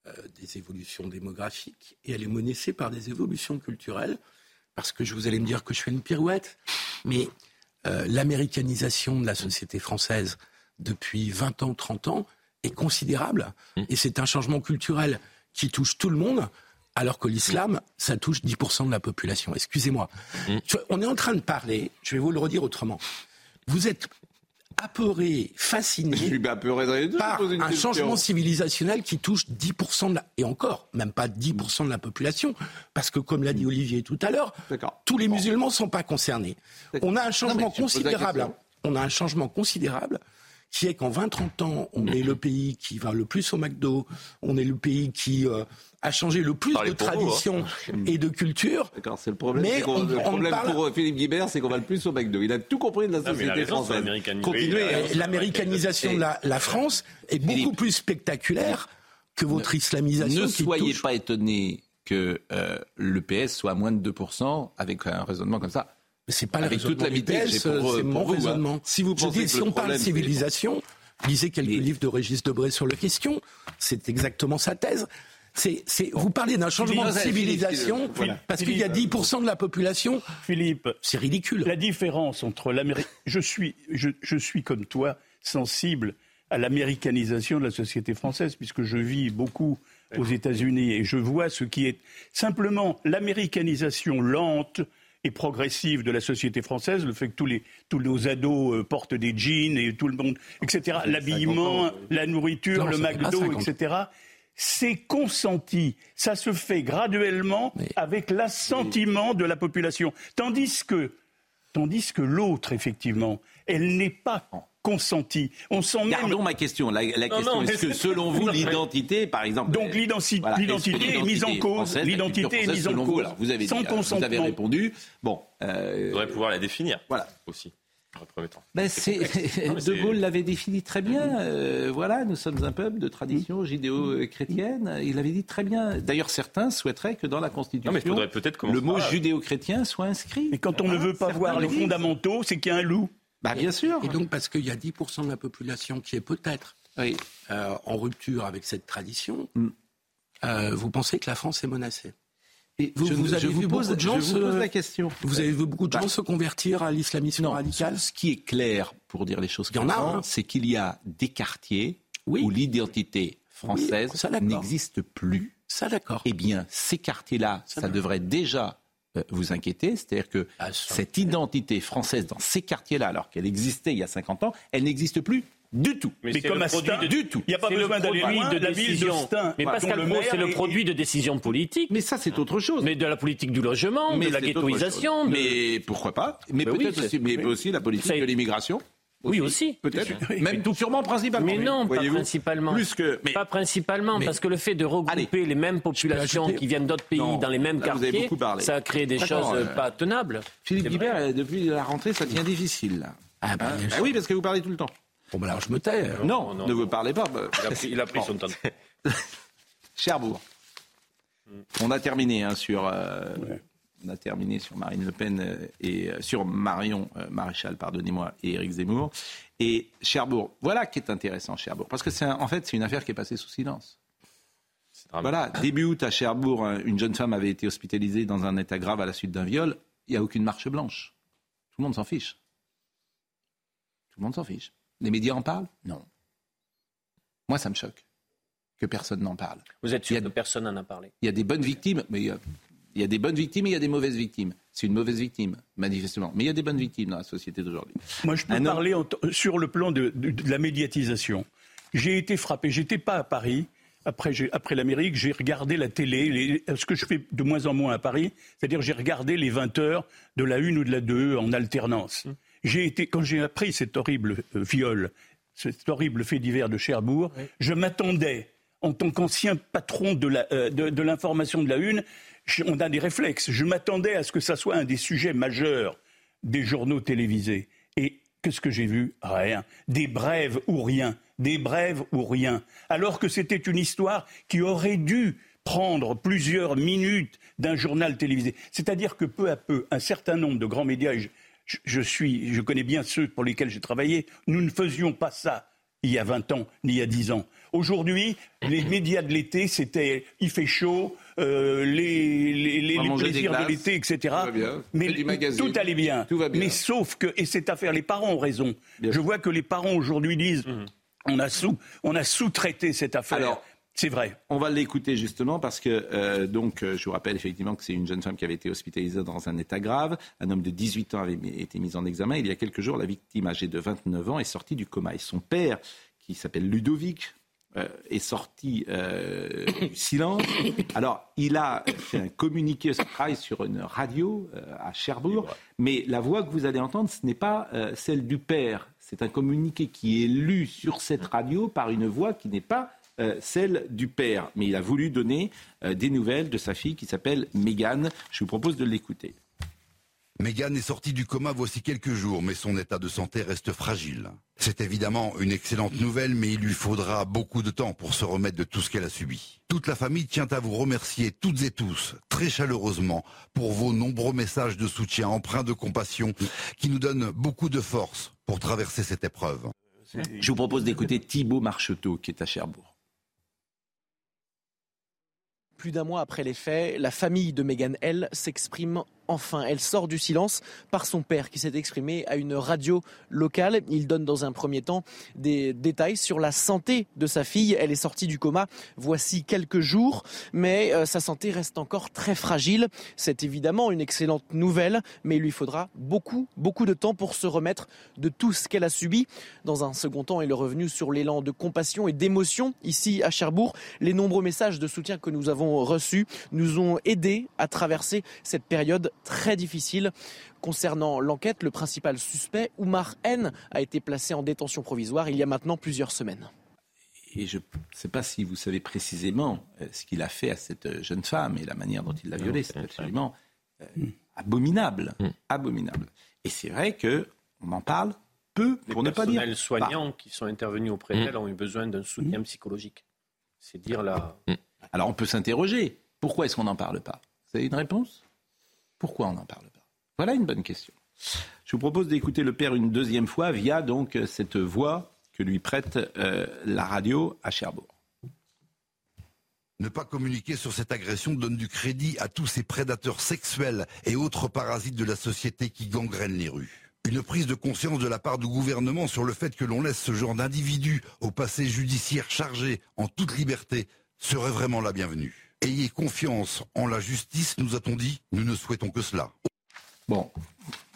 euh, des évolutions démographiques et elle est menacée par des évolutions culturelles. Parce que je vous allez me dire que je fais une pirouette, mais euh, l'américanisation de la société française depuis 20 ans, 30 ans, est considérable. Mm. Et c'est un changement culturel qui touche tout le monde, alors que l'islam, ça touche 10% de la population. Excusez-moi. Mm. On est en train de parler, je vais vous le redire autrement. Vous êtes apeuré, fasciné par un changement civilisationnel qui touche 10% de la... Et encore, même pas 10% de la population, parce que comme l'a dit Olivier tout à l'heure, tous les musulmans ne sont pas concernés. On a un changement considérable. On a un changement considérable qui est qu'en 20-30 ans, on est le pays qui va le plus au McDo, on est le pays qui euh, a changé le plus de traditions hein. et de culture. D'accord, c'est le problème. Mais le problème pour euh, Philippe Guibert, c'est qu'on va le plus au McDo. Il a tout compris de la société française. Continuez. L'américanisation de la, France est beaucoup plus spectaculaire que votre islamisation. Ne soyez pas étonné que euh, le PS soit à moins de 2% avec un raisonnement comme ça c'est pas Avec toute la vitesse, c'est mon hein. raisonnement. Si vous pensez si on parle de civilisation, lisez quelques livres de Régis Debray sur la question. C'est exactement sa thèse. C'est, vous parlez d'un changement de civilisation parce qu'il y a 10% de la population. Philippe, c'est ridicule. La différence entre l'Amérique. Je suis, je, je suis comme toi sensible à l'américanisation de la société française puisque je vis beaucoup aux États-Unis et je vois ce qui est simplement l'américanisation lente et progressive de la société française, le fait que tous, les, tous nos ados euh, portent des jeans et tout le monde, etc., l'habillement, la nourriture, le McDo, etc., c'est consenti. Ça se fait graduellement avec l'assentiment de la population. Tandis que, tandis que l'autre, effectivement, elle n'est pas consentie. On sent même... Gardons ma question. La, question est-ce que selon vous, l'identité, par exemple... Donc l'identité est mise en cause. L'identité est mise en cause. vous, avez sans consentement. vous avez répondu. Bon. Euh... On devrait pouvoir la définir. Voilà. Aussi. Ben de Gaulle l'avait défini très bien. Euh, voilà, nous sommes un peuple de tradition judéo-chrétienne. Il l'avait dit très bien. D'ailleurs, certains souhaiteraient que dans la Constitution, le mot judéo-chrétien soit inscrit. Et quand on ne veut pas voir les fondamentaux, c'est qu'il y a un loup. Bah, bien sûr. Et donc, parce qu'il y a 10% de la population qui est peut-être euh, en rupture avec cette tradition, mm. euh, vous pensez que la France est menacée? Vous, avez vu beaucoup de gens se... la question. Vous avez vu beaucoup de gens se convertir à l'islamisme radical Ce qui est clair, pour dire les choses ça, hein. c'est qu'il y a des quartiers où l'identité française n'existe plus. Ça, d'accord. Eh bien, ces quartiers-là, ça, devrait déjà euh, vous inquiéter. C'est-à-dire que ah, cette identité française dans ces quartiers-là, alors qu'elle existait il y a 50 ans, elle n'existe plus du tout. Mais, comme à du tout. Il n'y a pas besoin d'aller loin. De la ville de Stein, mais Pascal Pro, c'est le produit de décisions politiques. Mais ça, c'est autre chose. Mais de la politique du logement, mais de la ghettoisation. Mais pourquoi pas? Mais ben peut-être aussi, mais aussi la politique de l'immigration. Oui, aussi. Peut-être. Même tout sûrement principalement. Mais non, pas principalement. Plus que, mais, pas principalement, parce que le fait de regrouper les mêmes populations qui viennent d'autres pays dans les mêmes quartiers, ça a créé des choses euh, pas tenables. Philippe Guibert, depuis la rentrée, ça devient difficile. Ah, bah, ah, oui, parce que vous parlez tout le temps. Bon, ben alors je me tais. Non, ne vous parlez pas. Il a pris, son temps. Cherbourg. On a terminé hein, sur. Euh, on a terminé sur Marine Le Pen euh, et euh, sur Marion Maréchal, pardonnez-moi, et Éric Zemmour. Et Cherbourg, voilà qui est intéressant, Cherbourg, parce que c'est en fait c'est une affaire qui est passée sous silence. Voilà, début août à Cherbourg, une jeune femme avait été hospitalisée dans un état grave à la suite d'un viol. Il n'y a aucune marche blanche. Tout le monde s'en fiche. Tout le monde s'en fiche. Les médias en parlent? Non. Moi, ça me choque que personne n'en parle. Vous êtes sûr que personne n'en a parlé? Il y a des bonnes victimes, mais il y a, des bonnes victimes et il y a des mauvaises victimes. C'est une mauvaise victime, manifestement. Mais il y a des bonnes victimes dans la société d'aujourd'hui. Moi, je peux parler sur le plan de, la médiatisation. J'ai été frappé. J'étais pas à Paris. Après, après l'Amérique, j'ai regardé la télé, ce que je fais de moins en moins à Paris, c'est-à-dire j'ai regardé les 20 heures de la 1 ou de la 2 en alternance. Hum. J'ai été, quand j'ai appris cet horrible euh, viol, cet horrible fait divers de Cherbourg, je m'attendais, en tant qu'ancien patron euh, de l'information de, la Une, on a des réflexes. Je m'attendais à ce que ça soit un des sujets majeurs des journaux télévisés. Et qu'est-ce que j'ai vu? Rien. Des brèves ou rien. Des brèves ou rien. Alors que c'était une histoire qui aurait dû prendre plusieurs minutes d'un journal télévisé. C'est-à-dire que peu à peu, un certain nombre de grands médias, je, suis, je connais bien ceux pour lesquels j'ai travaillé, nous ne faisions pas ça il y a 20 ans, ni il y a 10 ans. Aujourd'hui, les médias de l'été, c'était il fait chaud, euh, les, les, les, plaisirs de l'été, etc. Mais tout allait bien. Tout va bien. Mais sauf que, et cette affaire, les parents ont raison. Je vois que les parents aujourd'hui disent mmh. on a sous, on a sous-traité cette affaire. C'est vrai. On va l'écouter justement parce que, euh, donc, euh, je vous rappelle effectivement que c'est une jeune femme qui avait été hospitalisée dans un état grave. Un homme de 18 ans avait été mis en examen. Il y a quelques jours, la victime âgée de 29 ans est sortie du coma. Et son père, qui s'appelle Ludovic, euh, est sorti du silence. Alors, il a fait un communiqué, travail sur une radio à Cherbourg, mais la voix que vous allez entendre, ce n'est pas celle du père. C'est un communiqué qui est lu sur cette radio par une voix qui n'est pas euh, celle du père. Mais il a voulu donner euh, des nouvelles de sa fille qui s'appelle Mégane. Je vous propose de l'écouter. Mégane est sortie du coma voici quelques jours, mais son état de santé reste fragile. C'est évidemment une excellente nouvelle, mais il lui faudra beaucoup de temps pour se remettre de tout ce qu'elle a subi. Toute la famille tient à vous remercier toutes et tous, très chaleureusement, pour vos nombreux messages de soutien empreints de compassion qui nous donnent beaucoup de force pour traverser cette épreuve. Je vous propose d'écouter Thibault Marcheteau, qui est à Cherbourg. Plus d'un mois après les faits, la famille de Meghan L s'exprime enfin. Elle sort du silence par son père qui s'est exprimé à une radio locale. Il donne dans un premier temps des détails sur la santé de sa fille. Elle est sortie du coma voici quelques jours, mais euh, sa santé reste encore très fragile. C'est évidemment une excellente nouvelle, mais il lui faudra beaucoup, beaucoup de temps pour se remettre de tout ce qu'elle a subi. Dans un second temps, il est revenu sur l'élan de compassion et d'émotion ici à Cherbourg. Les nombreux messages de soutien que nous avons reçus nous ont aidés à traverser cette période très difficile. Concernant l'enquête, le principal suspect, Oumar N, a été placé en détention provisoire il y a maintenant plusieurs semaines. Et je ne sais pas si vous savez précisément euh, ce qu'il a fait à cette jeune femme et la manière dont il l'a violée. C'est absolument euh, abominable. Mm. Abominable. Et c'est vrai qu'on en parle peu, pour ne pas dire. Les soignants qui sont intervenus auprès mm. d'elle ont eu besoin d'un soutien psychologique. C'est dire là. Mm. Alors on peut s'interroger. Pourquoi est-ce qu'on n'en parle pas? Vous avez une réponse? Pourquoi on n'en parle pas? Voilà une bonne question. Je vous propose d'écouter le père une deuxième fois via cette voix que lui prête euh, la radio à Cherbourg. Ne pas communiquer sur cette agression donne du crédit à tous ces prédateurs sexuels et autres parasites de la société qui gangrènent les rues. Une prise de conscience de la part du gouvernement sur le fait que l'on laisse ce genre d'individus au passé judiciaire chargé en toute liberté serait vraiment la bienvenue. Ayez confiance en la justice, nous a-t-on dit. Nous ne souhaitons que cela. Bon.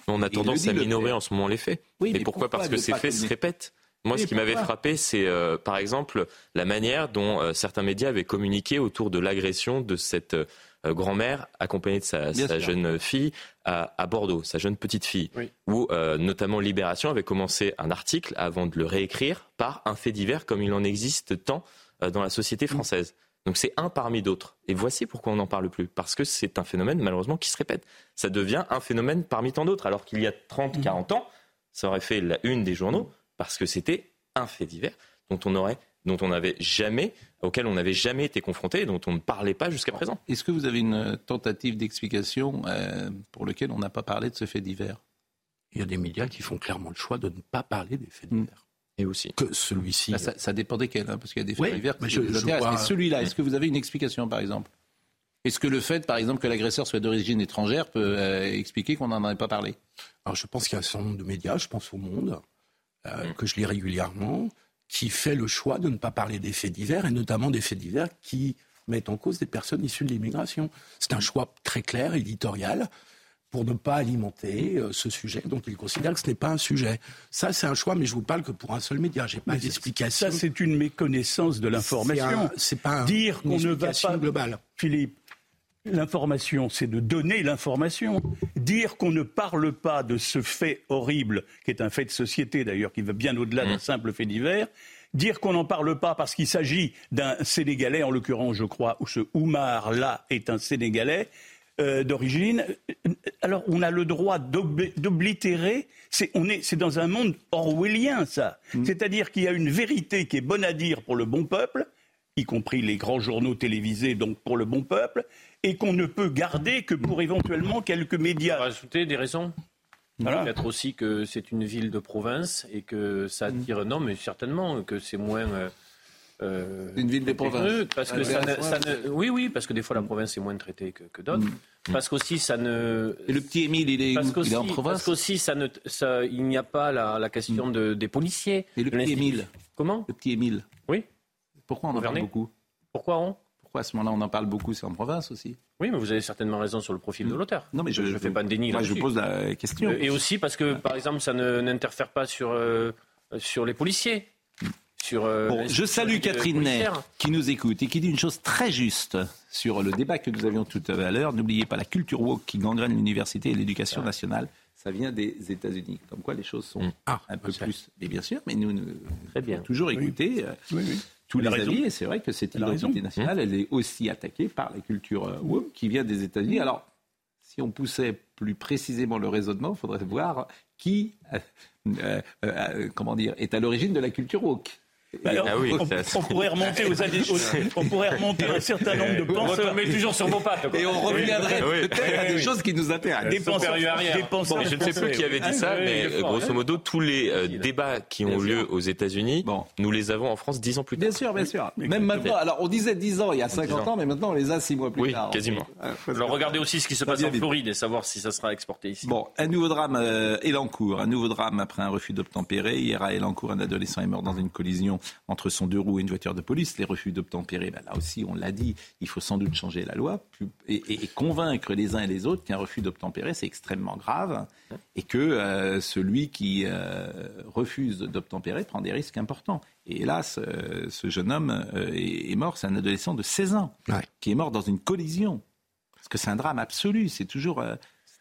On a tendance à minorer en ce moment les faits. Oui, mais, pourquoi, Parce que ces faits se répètent. Moi, ce qui m'avait frappé, c'est euh, par exemple la manière dont euh, certains médias avaient communiqué autour de l'agression de cette euh, grand-mère accompagnée de sa, jeune fille à, Bordeaux, sa jeune petite fille, où notamment Libération avait commencé un article avant de le réécrire par un fait divers comme il en existe tant dans la société française. Donc c'est un parmi d'autres. Et voici pourquoi on n'en parle plus. Parce que c'est un phénomène malheureusement qui se répète. Ça devient un phénomène parmi tant d'autres. Alors qu'il y a 30, 40 ans, ça aurait fait la une des journaux parce que c'était un fait divers dont on aurait dont on n'avait jamais, auquel on n'avait jamais été confronté et dont on ne parlait pas jusqu'à présent. Est-ce que vous avez une tentative d'explication euh, pour laquelle on n'a pas parlé de ce fait divers? Il y a des médias qui font clairement le choix de ne pas parler des faits divers. Et aussi. Que celui-ci. Bah, ça, dépend desquels, hein, parce qu'il y a des faits divers mais je, celui-là, est-ce que vous avez une explication, par exemple? Est-ce que le fait, par exemple, que l'agresseur soit d'origine étrangère peut euh, expliquer qu'on n'en ait pas parlé? Alors, je pense qu'il y a un certain nombre de médias, je pense au Monde, euh, mm. que je lis régulièrement, qui fait le choix de ne pas parler des faits divers, et notamment des faits divers qui mettent en cause des personnes issues de l'immigration. C'est un choix très clair, éditorial, pour ne pas alimenter euh, ce sujet dont il considère que ce n'est pas un sujet. Ça, c'est un choix, mais je vous parle que pour un seul média. J'ai pas d'explication. Ça, c'est une méconnaissance de l'information. C'est pas un, dire qu'on ne va pas globale. Philippe, L'information, c'est de donner l'information. Dire qu'on ne parle pas de ce fait horrible, qui est un fait de société d'ailleurs, qui va bien au-delà d'un mmh. simple fait divers, dire qu'on n'en parle pas parce qu'il s'agit d'un Sénégalais, en l'occurrence, je crois, où ce Oumar-là est un Sénégalais euh, d'origine, alors on a le droit d'oblitérer. C'est dans un monde orwellien, ça. Mmh. C'est-à-dire qu'il y a une vérité qui est bonne à dire pour le bon peuple, y compris les grands journaux télévisés, donc pour le bon peuple, et qu'on ne peut garder que pour éventuellement quelques médias. Rajouter des raisons? Peut-être aussi que c'est une ville de province et que ça attire. Non, mais certainement que c'est moins. Euh, euh, une ville de province. Parce que ça, ne, oui, oui, parce que des fois la province est moins traitée que, d'autres. Mm. Parce qu'aussi ça ne. Et le petit Émile, il est, il est en province? Parce qu'aussi ça ne, ça, il n'y a pas la, la question de, des policiers. Et le petit Émile? Comment? Le petit Émile. Oui. Pourquoi on en parle beaucoup? Pourquoi on? À ce moment-là on en parle beaucoup? C'est en province aussi. Oui, mais vous avez certainement raison sur le profil de l'auteur. Non, mais je ne fais pas de déni. Moi, je pose la question. Et aussi parce que, par exemple, ça n'interfère pas sur, euh, sur les policiers. Sur, euh, bon, je salue Catherine Ney qui nous écoute et qui dit une chose très juste sur le débat que nous avions tout à l'heure. N'oubliez pas la culture woke qui gangrène l'université et l'éducation ah. nationale. Ça vient des États-Unis. Comme quoi les choses sont ah, un peu plus. Mais bien sûr, mais nous, nous Très bien. toujours écouter. Euh, oui. oui tous les avis. Et c'est vrai que cette identité nationale, elle est aussi attaquée par la culture euh, woke qui vient des États-Unis. Alors, si on poussait plus précisément le raisonnement, il faudrait voir qui, euh, euh, comment dire, est à l'origine de la culture woke. Ah oui, on, pourrait remonter aux années, on pourrait remonter un certain nombre de penseurs. On met toujours sur vos pattes. Et on reviendrait peut-être à des choses qui nous intéressent. Des penseurs, je ne sais plus qui avait dit ça, mais grosso modo, tous les euh, débats qui ont lieu aux États-Unis, nous les avons en France dix ans plus tard. Bien sûr, bien sûr. Même maintenant, alors on disait dix ans il y a 50 ans, mais maintenant on les a six mois plus tard. Oui, quasiment. Alors regardez aussi ce qui se passe en Floride et savoir si ça sera exporté ici. Bon, un nouveau drame euh, Elancourt, un nouveau drame après un refus d'obtempérer. Hier à Elancourt, un adolescent est mort dans une collision entre son deux roues et une voiture de police. Les refus d'obtempérer, ben là aussi, on l'a dit, il faut sans doute changer la loi et, convaincre les uns et les autres qu'un refus d'obtempérer, c'est extrêmement grave et que euh, celui qui euh, refuse d'obtempérer prend des risques importants. Et hélas, ce jeune homme est, mort, c'est un adolescent de 16 ans qui est mort dans une collision. Parce que c'est un drame absolu, c'est toujours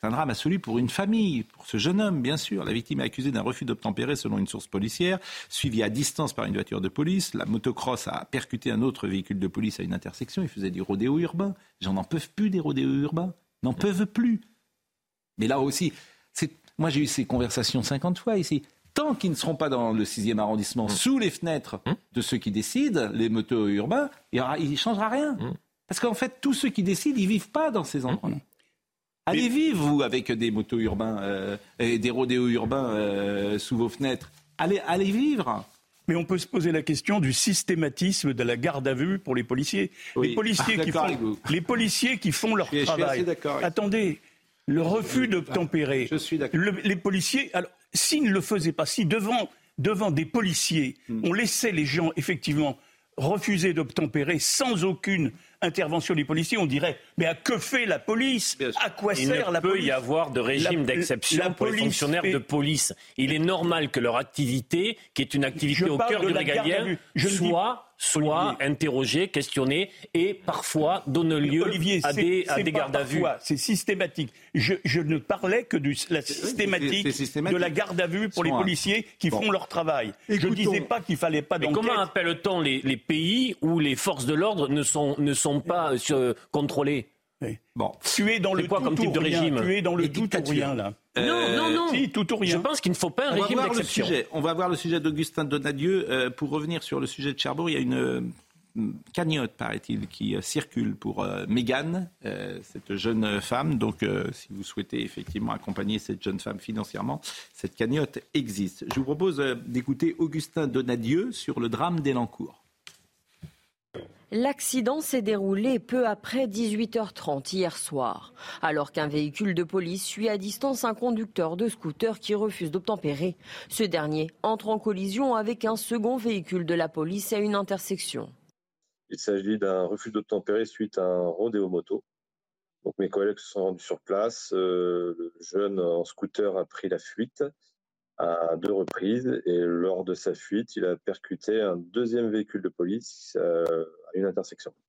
c'est un drame absolu pour une famille, pour ce jeune homme, bien sûr. La victime est accusée d'un refus d'obtempérer selon une source policière, suivi à distance par une voiture de police. La motocross a percuté un autre véhicule de police à une intersection. Il faisait du rodéo urbain. J'en en peuvent plus des rodéos urbains. N'en peuvent plus. Mais là aussi, moi j'ai eu ces conversations 50 fois ici. Tant qu'ils ne seront pas dans le 6e arrondissement, mmh. sous les fenêtres mmh. de ceux qui décident, les motos urbains, il ne changera rien. Mmh. Parce qu'en fait, tous ceux qui décident, ils ne vivent pas dans ces endroits-là. Allez vivre, vous, avec des motos urbains euh, et des rodéos urbains euh, sous vos fenêtres. Allez, allez vivre. Mais on peut se poser la question du systématisme de la garde à vue pour les policiers. Les, policiers qui font, les policiers qui font leur travail. Attendez, le refus d'obtempérer. Je suis d'accord. les policiers, alors, s'ils ne le faisaient pas, si devant, devant des policiers, hmm. on laissait les gens effectivement refuser d'obtempérer sans aucune intervention des policiers, on dirait mais à que fait la police À quoi sert la police Il ne peut y avoir de régime d'exception pour les fonctionnaires de police. Il est normal que leur activité, qui est une activité au cœur du régalien, soit soit interrogé, questionné et parfois donne lieu à des, à des gardes à vue. C'est systématique. Je, je, ne parlais que de la systématique, de la garde à vue pour les policiers qui font leur travail. je ne disais pas qu'il fallait pas d'enquête. Comment appelle-t-on les, les, pays où les forces de l'ordre ne sont, ne sont pas euh, contrôlées Bon. Tu es dans le quoi tout comme type de régime Tu es dans le tout ou rien là. non, non, non. Si, tout ou rien. Je pense qu'il ne faut pas un régime d'exception. On va voir le sujet d'Augustin Donadieu. Euh, pour revenir sur le sujet de Cherbourg, il y a une euh, cagnotte, paraît-il, qui euh, circule pour Mégane, cette jeune femme. Donc, si vous souhaitez effectivement accompagner cette jeune femme financièrement, cette cagnotte existe. Je vous propose d'écouter Augustin Donadieu sur le drame d'Elancourt. L'accident s'est déroulé peu après 18h30 hier soir, alors qu'un véhicule de police suit à distance un conducteur de scooter qui refuse d'obtempérer. Ce dernier entre en collision avec un second véhicule de la police à une intersection. Il s'agit d'un refus d'obtempérer suite à un rodéo moto. Donc mes collègues se sont rendus sur place. Euh, le jeune en scooter a pris la fuite à deux reprises et lors de sa fuite, il a percuté un deuxième véhicule de police euh,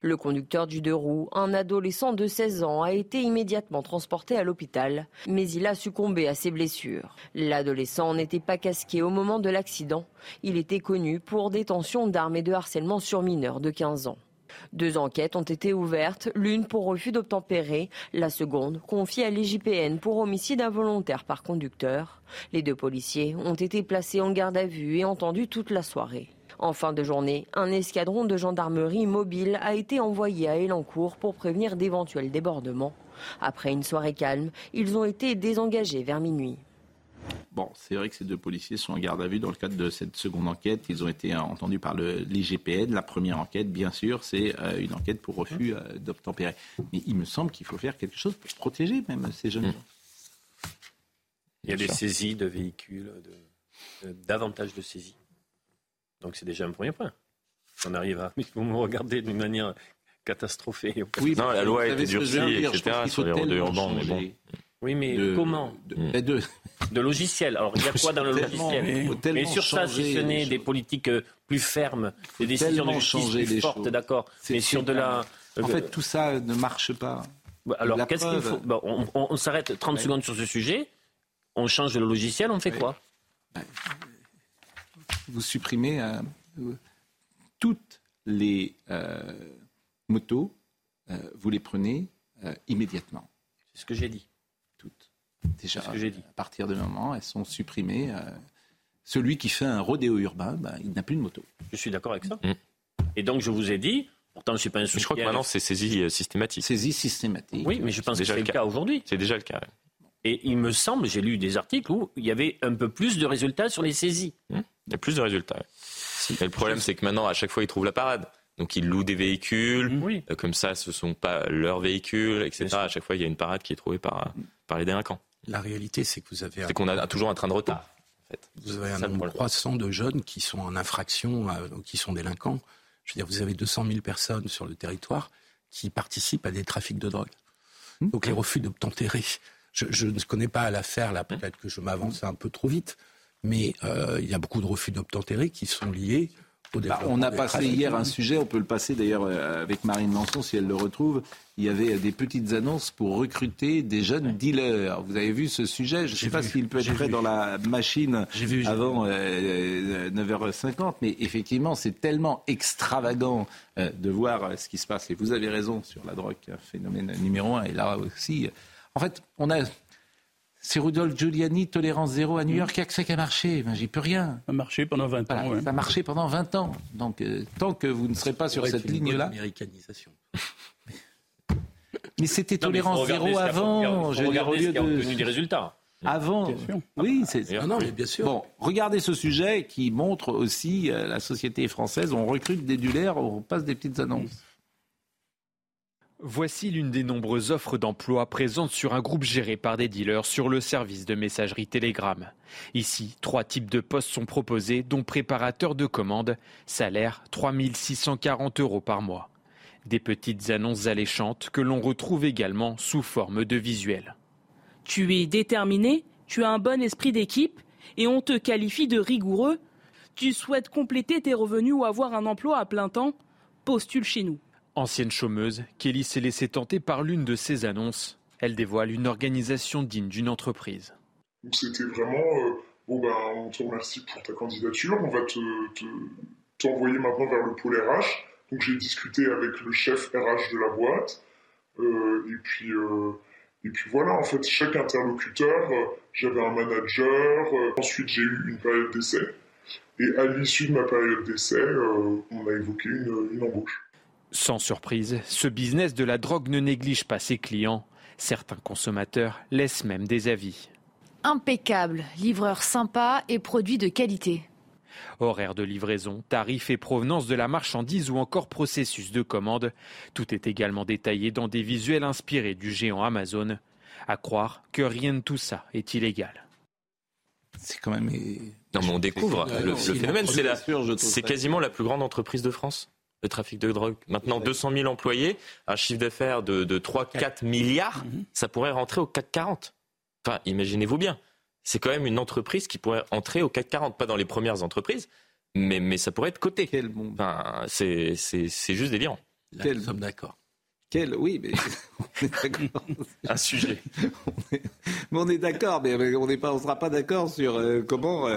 Le conducteur du deux roues, un adolescent de 16 ans, a été immédiatement transporté à l'hôpital, mais il a succombé à ses blessures. L'adolescent n'était pas casqué au moment de l'accident. Il était connu pour détention d'armes et de harcèlement sur mineurs de 15 ans. Deux enquêtes ont été ouvertes, l'une pour refus d'obtempérer, la seconde confiée à l'IGPN pour homicide involontaire par conducteur. Les deux policiers ont été placés en garde à vue et entendus toute la soirée. En fin de journée, un escadron de gendarmerie mobile a été envoyé à Elancourt pour prévenir d'éventuels débordements. Après une soirée calme, ils ont été désengagés vers minuit. Bon, c'est vrai que ces deux policiers sont en garde à vue dans le cadre de cette seconde enquête. Ils ont été entendus par l'IGPN. La première enquête, bien sûr, c'est euh, une enquête pour refus euh, d'obtempérer. Mais il me semble qu'il faut faire quelque chose pour protéger même ces jeunes gens. Il y a des saisies de véhicules, davantage de saisies. Donc c'est déjà un premier point. On arrive à. Vous me regardez d'une manière catastrophée. Oui, non, la loi a été durcie, etc. sur les rodéos urbains, mais bon. Oui, mais comment de, de, de, logiciel. Alors, il y a quoi dans le logiciel Mais sur ça, si ce n'est des politiques euh, plus fermes, des décisions de plus fortes, d'accord. Mais sur de la... En fait, tout ça ne marche pas. Alors, qu'est-ce qu'il faut On, s'arrête 30 secondes sur ce sujet. On change le logiciel, on fait quoi? Vous supprimez euh, toutes les euh, motos, vous les prenez immédiatement. C'est ce que j'ai dit. Déjà, à partir de moment, elles sont supprimées. Euh, Celui qui fait un rodéo urbain, ben, il n'a plus de moto. Je suis d'accord avec ça. Mm. Et donc, je vous ai dit, pourtant, je ne suis pas un Je crois que maintenant, c'est saisie euh, systématique. Saisie systématique. Oui, mais je pense que c'est le cas aujourd'hui. C'est déjà le cas. Et il me semble, j'ai lu des articles où il y avait un peu plus de résultats sur les saisies. Hmm. Il y a plus de résultats. Mais le problème, c'est que maintenant, à chaque fois, ils trouvent la parade. Donc ils louent des véhicules, hmm. euh, comme ça, ce ne sont pas leurs véhicules, etc. À chaque fois, il y a une parade qui est trouvée par, par les délinquants. La réalité, c'est que vous avez... C'est qu'on a toujours un train de retard. En fait. Vous avez un nombre croissant de jeunes qui sont en infraction, euh, qui sont délinquants. Je veux dire, vous avez 200 000 personnes sur le territoire qui participent à des trafics de drogue. Hmm. Donc les refus d'obtempérer je, ne connais pas l'affaire, là peut-être que je m'avance un peu trop vite, mais euh, il y a beaucoup de refus d'obtempérer qui sont liés au bah, On a passé hier un sujet, on peut le passer d'ailleurs euh, avec Marine Lançon si elle le retrouve. Il y avait des petites annonces pour recruter des jeunes dealers. Vous avez vu ce sujet? Je ne sais pas s'il peut être prêt dans la machine avant 9h50, euh, mais effectivement, c'est tellement extravagant de voir ce qui se passe. Et vous avez raison sur la drogue, phénomène numéro un. Et là aussi, en fait, on a. C'est Rudolf Giuliani, tolérance zéro à New York, il a que a marché. Ben, J'y peux rien. Ça a marché pendant 20 ans. Ça a marché pendant 20 ans. Donc, euh, tant que vous ne serez pas sur cette ligne-là. Américanisation. Mais c'était tolérance zéro avant. Je veux dire, au lieu de. des résultats. Avant. Oui, c'est. Ah non, mais bien sûr. Bon, regardez ce sujet qui montre aussi euh, la société française. On recrute des dulaires, on passe des petites annonces. Voici l'une des nombreuses offres d'emploi présentes sur un groupe géré par des dealers sur le service de messagerie Telegram. Ici, trois types de postes sont proposés, dont préparateur de commandes, salaire 3640 euros par mois. Des petites annonces alléchantes que l'on retrouve également sous forme de visuels. Tu es déterminé, tu as un bon esprit d'équipe et on te qualifie de rigoureux. Tu souhaites compléter tes revenus ou avoir un emploi à plein temps? Postule chez nous. Ancienne chômeuse, Kelly s'est laissée tenter par l'une de ses annonces. Elle dévoile une organisation digne d'une entreprise. C'était vraiment, euh, bon ben, on te remercie pour ta candidature, on va t'envoyer maintenant vers le pôle RH. Donc j'ai discuté avec le chef RH de la boîte. Euh, et puis euh, et puis voilà, en fait, chaque interlocuteur, j'avais un manager. ensuite, j'ai eu une période d'essai. Et à l'issue de ma période d'essai, on a évoqué une embauche. Sans surprise, ce business de la drogue ne néglige pas ses clients. Certains consommateurs laissent même des avis. Impeccable, livreur sympa et produit de qualité. Horaire de livraison, tarifs et provenance de la marchandise ou encore processus de commande, tout est également détaillé dans des visuels inspirés du géant Amazon. À croire que rien de tout ça est illégal. C'est quand même. Non, mais on découvre. Le, phénomène, c'est quasiment la plus grande entreprise de France le trafic de drogue. Maintenant, 200 000 employés, un chiffre d'affaires de, 3-4 milliards, mhm. ça pourrait rentrer au 440. Enfin, imaginez-vous bien. C'est quand même une entreprise qui pourrait entrer au 440, pas dans les premières entreprises, mais, mais ça pourrait être coté. Quel bon. Enfin, c'est juste délirant. Quel... Nous sommes d'accord. Quel... Oui, mais on est d'accord. un sujet. mais on est d'accord, mais on ne sera pas d'accord sur euh, comment. Euh,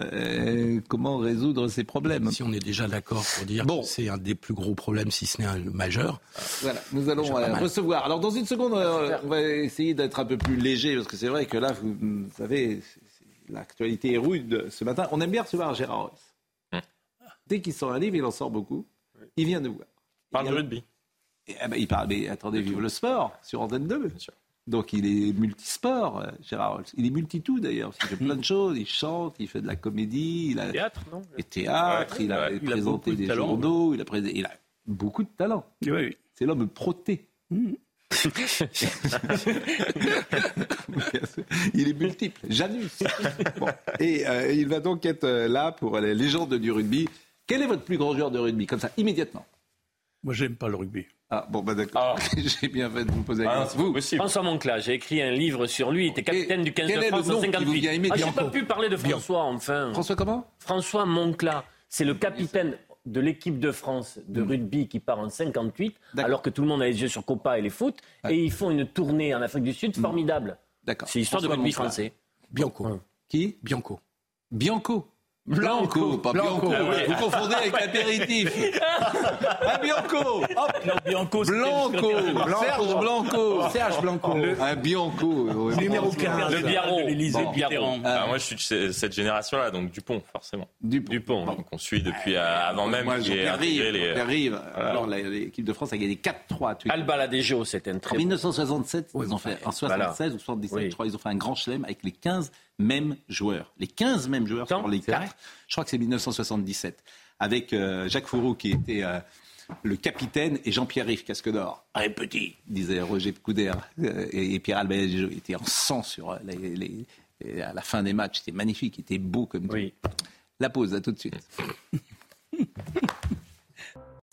euh, comment résoudre ces problèmes. Si on est déjà d'accord pour dire bon. que c'est un des plus gros problèmes, si ce n'est un majeur. Voilà, nous allons euh, recevoir. Alors dans une seconde, euh, on va essayer d'être un peu plus léger, parce que c'est vrai que là, vous, savez, l'actualité est rude ce matin. On aime bien recevoir Gérard Royce. Hum. Dès qu'il sort un livre, il en sort beaucoup. Il vient nous voir. Il parle de rugby. Eh ben, il parle, mais attendez, vive le sport sur Antenne 2. Bien sûr. Donc il est multisport, euh, Gérard Rolls. Il est multi-tout d'ailleurs. Il fait plein de choses. Il chante, il fait de la comédie. Il a théâtre, non? Et théâtre. il a présenté des journaux. Il a, il a beaucoup de talent. Oui, C'est l'homme proté. Mmh. il est multiple. Janus. Et euh, il va donc être euh, là pour les légendes du rugby. Quel est votre plus grand joueur de rugby? Comme ça, immédiatement. Moi, j'aime pas le rugby. Ah, bon, bah d'accord. Ah. j'ai bien fait de vous poser la ah, question. Vous François Moncla, j'ai écrit un livre sur lui. Il était capitaine du 15 de France en 58. Ah, j'ai pas pu parler de François, enfin. François comment? François Moncla. C'est le capitaine de l'équipe de France de hmm. rugby qui part en 58, alors que tout le monde a les yeux sur Copa et les foot, et ils font une tournée en Afrique du Sud hmm. formidable. D'accord. C'est l'histoire de rugby français. Bianco. Qui? Bianco. Bianco. Blanco, pas Bianco. Ah Vous confondez avec l'apéritif. un Bianco. Hop. Non, Bianco. Blanco. Serge Blanco. Serge Blanco. Un Bianco. Numéro 15. Le Biarron. L'Élysée Biarron. Ah, moi, je suis de cette génération-là, donc Dupont, forcément. Dupont. Dupont. Donc, on suit depuis euh, avant même Moi, qu'il ait Rive. les. Jean-Pierre Rive. Alors, l'équipe de France a gagné 4-3. tu- Alba Ladejo, c'était un En très 1967, ils ont fait, en 76 ou 77, Oui. je crois, ils ont fait un grand chelem avec les 15 mêmes joueurs. Les 15 mêmes joueurs sur les c'est vrai 4. Je crois que c'est 1977. Avec euh, Jacques Fourreau qui était euh, le capitaine et Jean-Pierre Riff, casque d'or. Un petit, disait Roger Coudert. Euh, et, et Pierre Albert il était en sang sur les, les- et à la fin des matchs. C'était magnifique, il était beau comme tout. La pause, à tout de suite.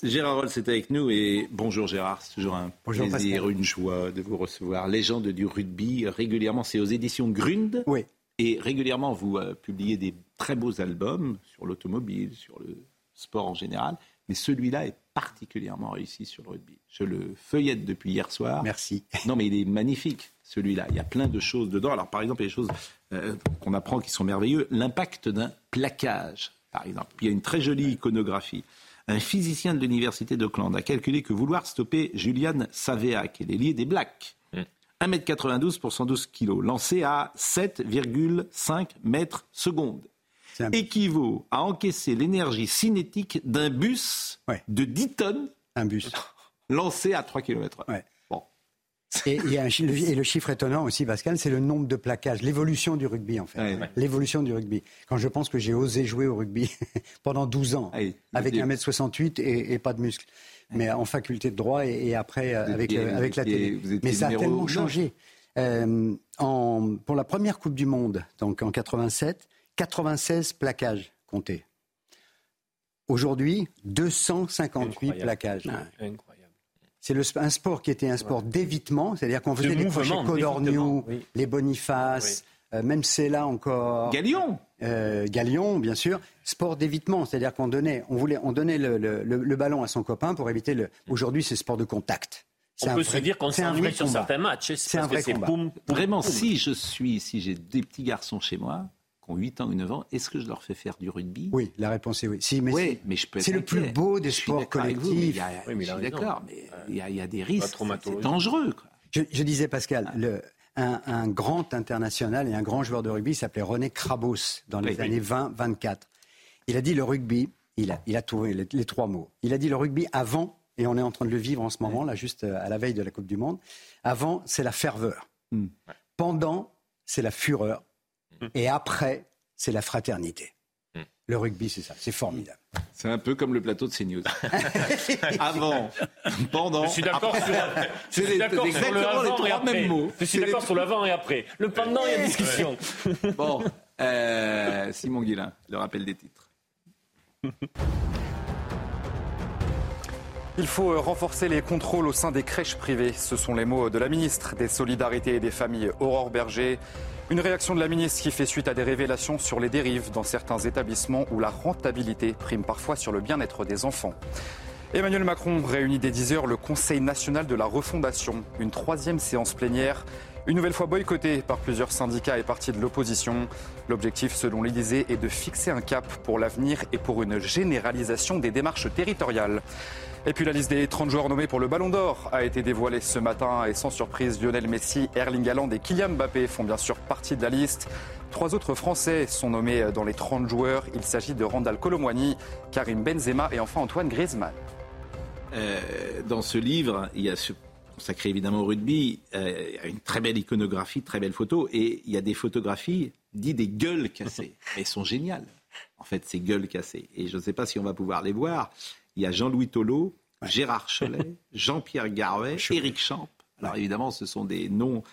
Gérard Rolls est avec nous et bonjour Gérard, c'est toujours un Bonjour, plaisir, Pascal. une joie de vous recevoir. Légende du rugby, régulièrement c'est aux éditions Grund. Oui. Et régulièrement vous euh, publiez des très beaux albums sur l'automobile, sur le sport en général. Mais celui-là est particulièrement réussi sur le rugby. Je le feuillette depuis hier soir. Merci. Non mais il est magnifique celui-là. Il y a plein de choses dedans. Alors par exemple, il y a des choses euh, qu'on apprend qui sont merveilleuses. L'impact d'un plaquage, par exemple. Puis il y a une très jolie iconographie. Un physicien de l'université d'Auckland a calculé que vouloir stopper Julian Savea, qui est l'ailier des Blacks, 1m92 pour 112 kg, lancé à 7,5 mètres secondes, équivaut à encaisser l'énergie cinétique d'un bus de 10 tonnes un bus. lancé à 3 km. Bon. Et, il y a un chi- le- et le chiffre étonnant aussi, Pascal, c'est le nombre de plaquages, l'évolution du rugby en fait. L'évolution du rugby. Quand je pense que j'ai osé jouer au rugby pendant 12 ans, avec Dieu. 1m68 et, et pas de muscles, mais en faculté de droit et, et après euh, avec, étiez- euh, avec la télé. Mais ça a tellement changé. Euh, en, pour la première Coupe du Monde, donc en 87, 96 plaquages comptés. Aujourd'hui, 258 plaquages. Incroyable. C'est le- un sport qui était un sport d'évitement, c'est-à-dire qu'on De faisait les mouvement, crochets Codorniou, oui. les Boniface, euh, même c'est là encore. Galion euh, Galion, bien sûr. Sport d'évitement, c'est-à-dire qu'on donnait, on voulait, on donnait le, le- le- le ballon à son copain pour éviter le. Aujourd'hui, c'est sport de contact. C'est On peut vrai- se dire qu'on s'ennuie sur certains matchs. C'est un vrai combat. boum, boum, Vraiment, boum. si je suis, si j'ai des petits garçons chez moi ont 8 ans ou 9 ans, est-ce que je leur fais faire du rugby? Oui, la réponse est oui. Si, mais Oui, c'est- mais je peux être c'est le plus beau des sports vous, mais a- collectifs. Oui, mais je suis d'accord, mais il y, a- il y a des risques. C'est dangereux. quoi. Je, je disais, Pascal, le- un, un grand international et un grand joueur de rugby s'appelait René Krabos dans les Oui, oui. années 20-24. Il a dit le rugby, il a, il a trouvé les, les trois mots. Il a dit le rugby avant, et on est en train de le vivre en ce moment, là, juste euh, à la veille de la Coupe du Monde. Avant, c'est la ferveur. Hmm. Pendant, c'est la fureur. Et après, c'est la fraternité. Hmm. Le rugby, c'est ça. C'est formidable. C'est un peu comme le plateau de CNews. Avant, pendant. Je suis d'accord sur, C'est je suis les- d'accord c'est sur le exactement les avant et trois après. mêmes mots. Je suis d'accord sur l'avant et après. Le pendant, il y a discussion. Bon, euh, Simon Guillain, le rappel des titres. Il faut euh, renforcer les contrôles au sein des crèches privées. Ce sont les mots de la ministre des Solidarités et des Familles, Aurore Berger. Une réaction de la ministre qui fait suite à des révélations sur les dérives dans certains établissements où la rentabilité prime parfois sur le bien-être des enfants. Emmanuel Macron réunit dès 10h le Conseil national de la refondation, une troisième séance plénière, une nouvelle fois boycottée par plusieurs syndicats et partis de l'opposition. L'objectif, selon l'Élysée, est de fixer un cap pour l'avenir et pour une généralisation des démarches territoriales. Et puis la liste des 30 joueurs nommés pour le Ballon d'Or a été dévoilée ce matin et sans surprise, Lionel Messi, Erling Haaland et Kylian Mbappé font bien sûr partie de la liste. Trois autres Français sont nommés dans les 30 joueurs. Il s'agit de Randall Colomwani, Karim Benzema et enfin Antoine Griezmann. Euh, dans ce livre, il y a ce consacré évidemment au rugby, euh, une très belle iconographie, très belle photo, et il y a des photographies dites des gueules cassées. Elles sont géniales, en fait, ces gueules cassées. Et je ne sais pas si on va pouvoir les voir. Il y a Jean-Louis Tolo, Gérard Cholet, Jean-Pierre Garvet, Éric Champ. Alors évidemment, ce sont des noms,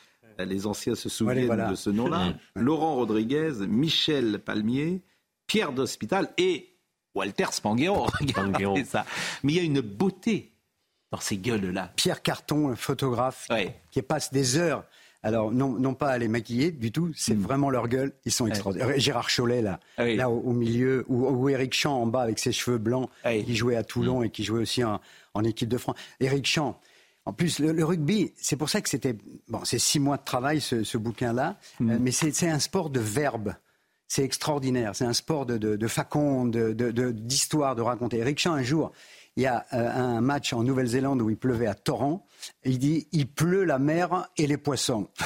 euh, les anciens se souviennent Voilà, de ce nom-là. Laurent Rodriguez, Michel Palmier, Pierre d'Hospital et Walter Spanghero. Regardez ça. Mais il y a une beauté dans ces gueules-là. Pierre Carton, un photographe, qui passe des heures. Alors, non, non pas à les maquiller du tout, c'est Hmm. vraiment leur gueule. Ils sont extraordinaires. Gérard Chollet, là, Ah là au, au milieu, ou, ou Eric Champ en bas avec ses cheveux blancs, qui jouait à Hmm. Toulon et qui jouait aussi en, en équipe de France. Eric Champ. En plus, le, le rugby, c'est pour ça que c'était. Bon, c'est six mois de travail, ce, ce bouquin-là, Hmm. euh, mais c'est un sport de verbe. c'est extraordinaire. C'est un sport de, de, de faconde, d'histoire, de, de, raconter. Eric Chan, un jour, il y a euh, un match en Nouvelle-Zélande où il pleuvait à torrent. Il dit il pleut la mer et les poissons.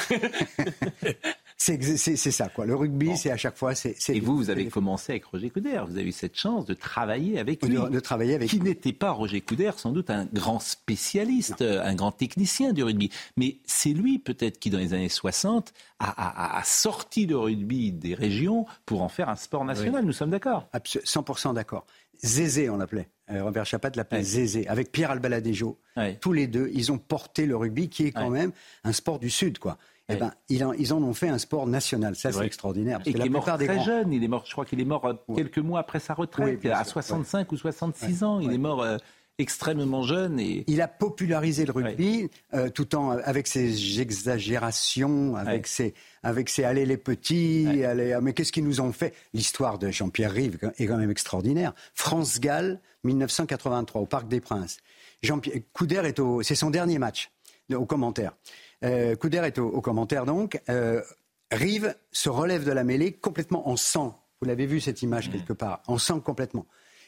C'est ça, quoi. Le rugby, c'est à chaque fois. c'est et vous, vous avez commencé avec Roger Coudert. Vous avez eu cette chance de travailler avec lui. De, travailler avec Qui n'était pas Roger Coudert, sans doute un grand spécialiste, un grand technicien du rugby. Mais c'est lui, peut-être, qui, dans les années 60, a, sorti le rugby des régions pour en faire un sport national. Nous sommes d'accord 100% d'accord. Zézé, on l'appelait. Euh, Robert Chapat l'appelait Zézé. Avec Pierre Albaladejo. Tous les deux, ils ont porté le rugby, qui est quand même un sport du Sud, quoi. Eh ben, ils, en, ils, en, ont fait un sport national. Ça, c'est extraordinaire. et il est mort très jeune. Il est mort, je crois qu'il est mort euh, quelques mois après sa retraite, à 65 ou 66 ans. Il est mort euh, extrêmement jeune. Et... Il a popularisé le rugby euh, tout en avec ses exagérations, avec ses avec ses allez les petits, allez, mais qu'est-ce qu'ils nous ont fait? L'histoire de Jean-Pierre Rive est quand même extraordinaire. France-Galles, 1983, au Parc des Princes. Jean-Pierre Couder est au, c'est son dernier match au commentaire. Euh, Couder est au, commentaire donc. Euh, Rive se relève de la mêlée complètement en sang. Vous l'avez vu cette image quelque part, en sang complètement.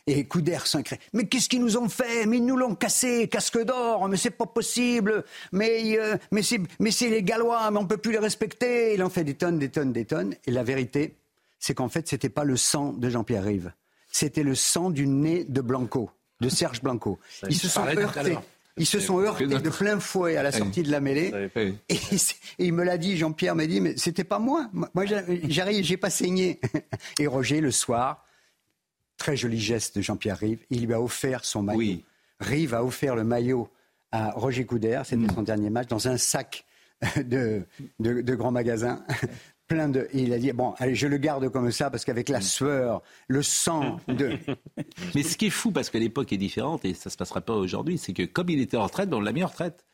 Et Couder s'incrée. Mais qu'est-ce qu'ils nous ont fait? Mais ils nous l'ont cassé, casque d'or, mais c'est pas possible. Mais, euh, mais c'est les Gallois, mais on peut plus les respecter. Il en fait des tonnes, des tonnes, des tonnes. Et la vérité, c'est qu'en fait, c'était pas le sang de Jean-Pierre Rive. C'était le sang du nez de Blanco, de Serge Blanco. Ils se sont heurtés. Ils se sont heurtés de plein fouet à la sortie de la mêlée. Et, il me l'a dit, Jean-Pierre m'a dit, mais c'était pas moi. Moi, j'arrive, j'ai pas saigné. Et Roger, le soir, très joli geste de Jean-Pierre Rive, il lui a offert son maillot. Rive a offert le maillot à Roger Coudert, c'était mm. son dernier match, dans un sac de, de, de grands magasins plein de. il a dit bon, allez, je le garde comme ça parce qu'avec la sueur, le sang de. Mais ce qui est fou parce que l'époque est différente et ça se passera pas aujourd'hui, c'est que comme il était en retraite, ben, on l'a mis en retraite.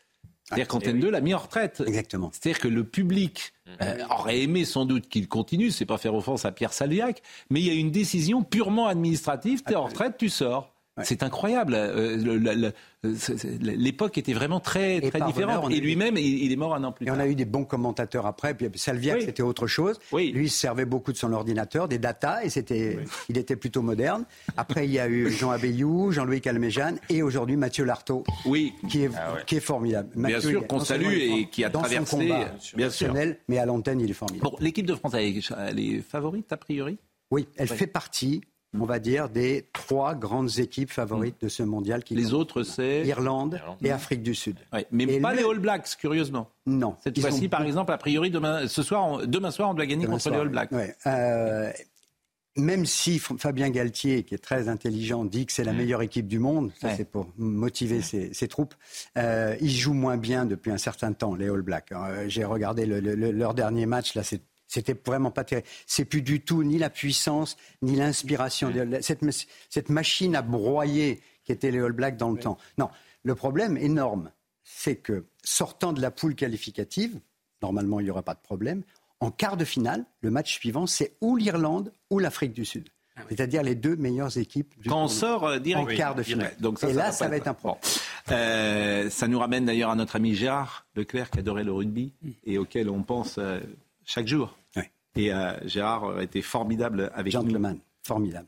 C'est-à-dire ah, qu'Antenne 2 l'a mis en retraite. Exactement. C'est-à-dire que le public euh, aurait aimé sans doute qu'il continue, c'est pas faire offense à Pierre Salviac, mais il y a une décision purement administrative, tu es en retraite, tu sors. C'est incroyable. Euh, l'époque était vraiment très, très différente. Et lui-même, il, est mort un an plus et tard. on a eu des bons commentateurs après. Puis Salviac, c'était autre chose. Lui, il servait beaucoup de son ordinateur, des datas, et c'était, il était plutôt moderne. Après, il y a eu Jean Abeyou, Jean-Louis Calmejane, et aujourd'hui Mathieu Lartaud, oui. qui, est, ah qui est formidable. bien sûr, qu'on salue et qui a dans traversé. Son combat bien sûr. Mais à l'antenne, il est formidable. Bon, l'équipe de France, elle est favorite, a priori? Oui, elle fait partie on va dire, des trois grandes équipes favorites de ce mondial. Qui les autres, c'est Irlande et Afrique du Sud. mais pas les All Blacks, curieusement. Non. Cette fois-ci, par exemple, a priori, demain, ce soir, demain soir, on doit gagner contre les All Blacks. Euh, même si Fabien Galtier, qui est très intelligent, dit que c'est la meilleure équipe du monde, ça c'est pour motiver ses, troupes, euh, ils jouent moins bien depuis un certain temps, les All Blacks. Euh, j'ai regardé leur dernier match, là c'est c'était vraiment pas terrible. C'est plus du tout ni la puissance, ni l'inspiration. Cette, cette, machine à broyer qui était les All Blacks dans le temps. Non, le problème énorme, c'est que sortant de la poule qualificative, normalement il n'y aura pas de problème, en quart de finale, le match suivant, c'est ou l'Irlande ou l'Afrique du Sud. Ah C'est-à-dire les deux meilleures équipes du Quand on sort euh, direct. En quart de finale. Donc ça, Et là, ça va être un problème. Euh, ça nous ramène d'ailleurs à notre ami Gérard Leclerc qui adorait le rugby mm. et auquel on pense euh, chaque jour. Et euh, Gérard a été formidable avec Gentleman, formidable.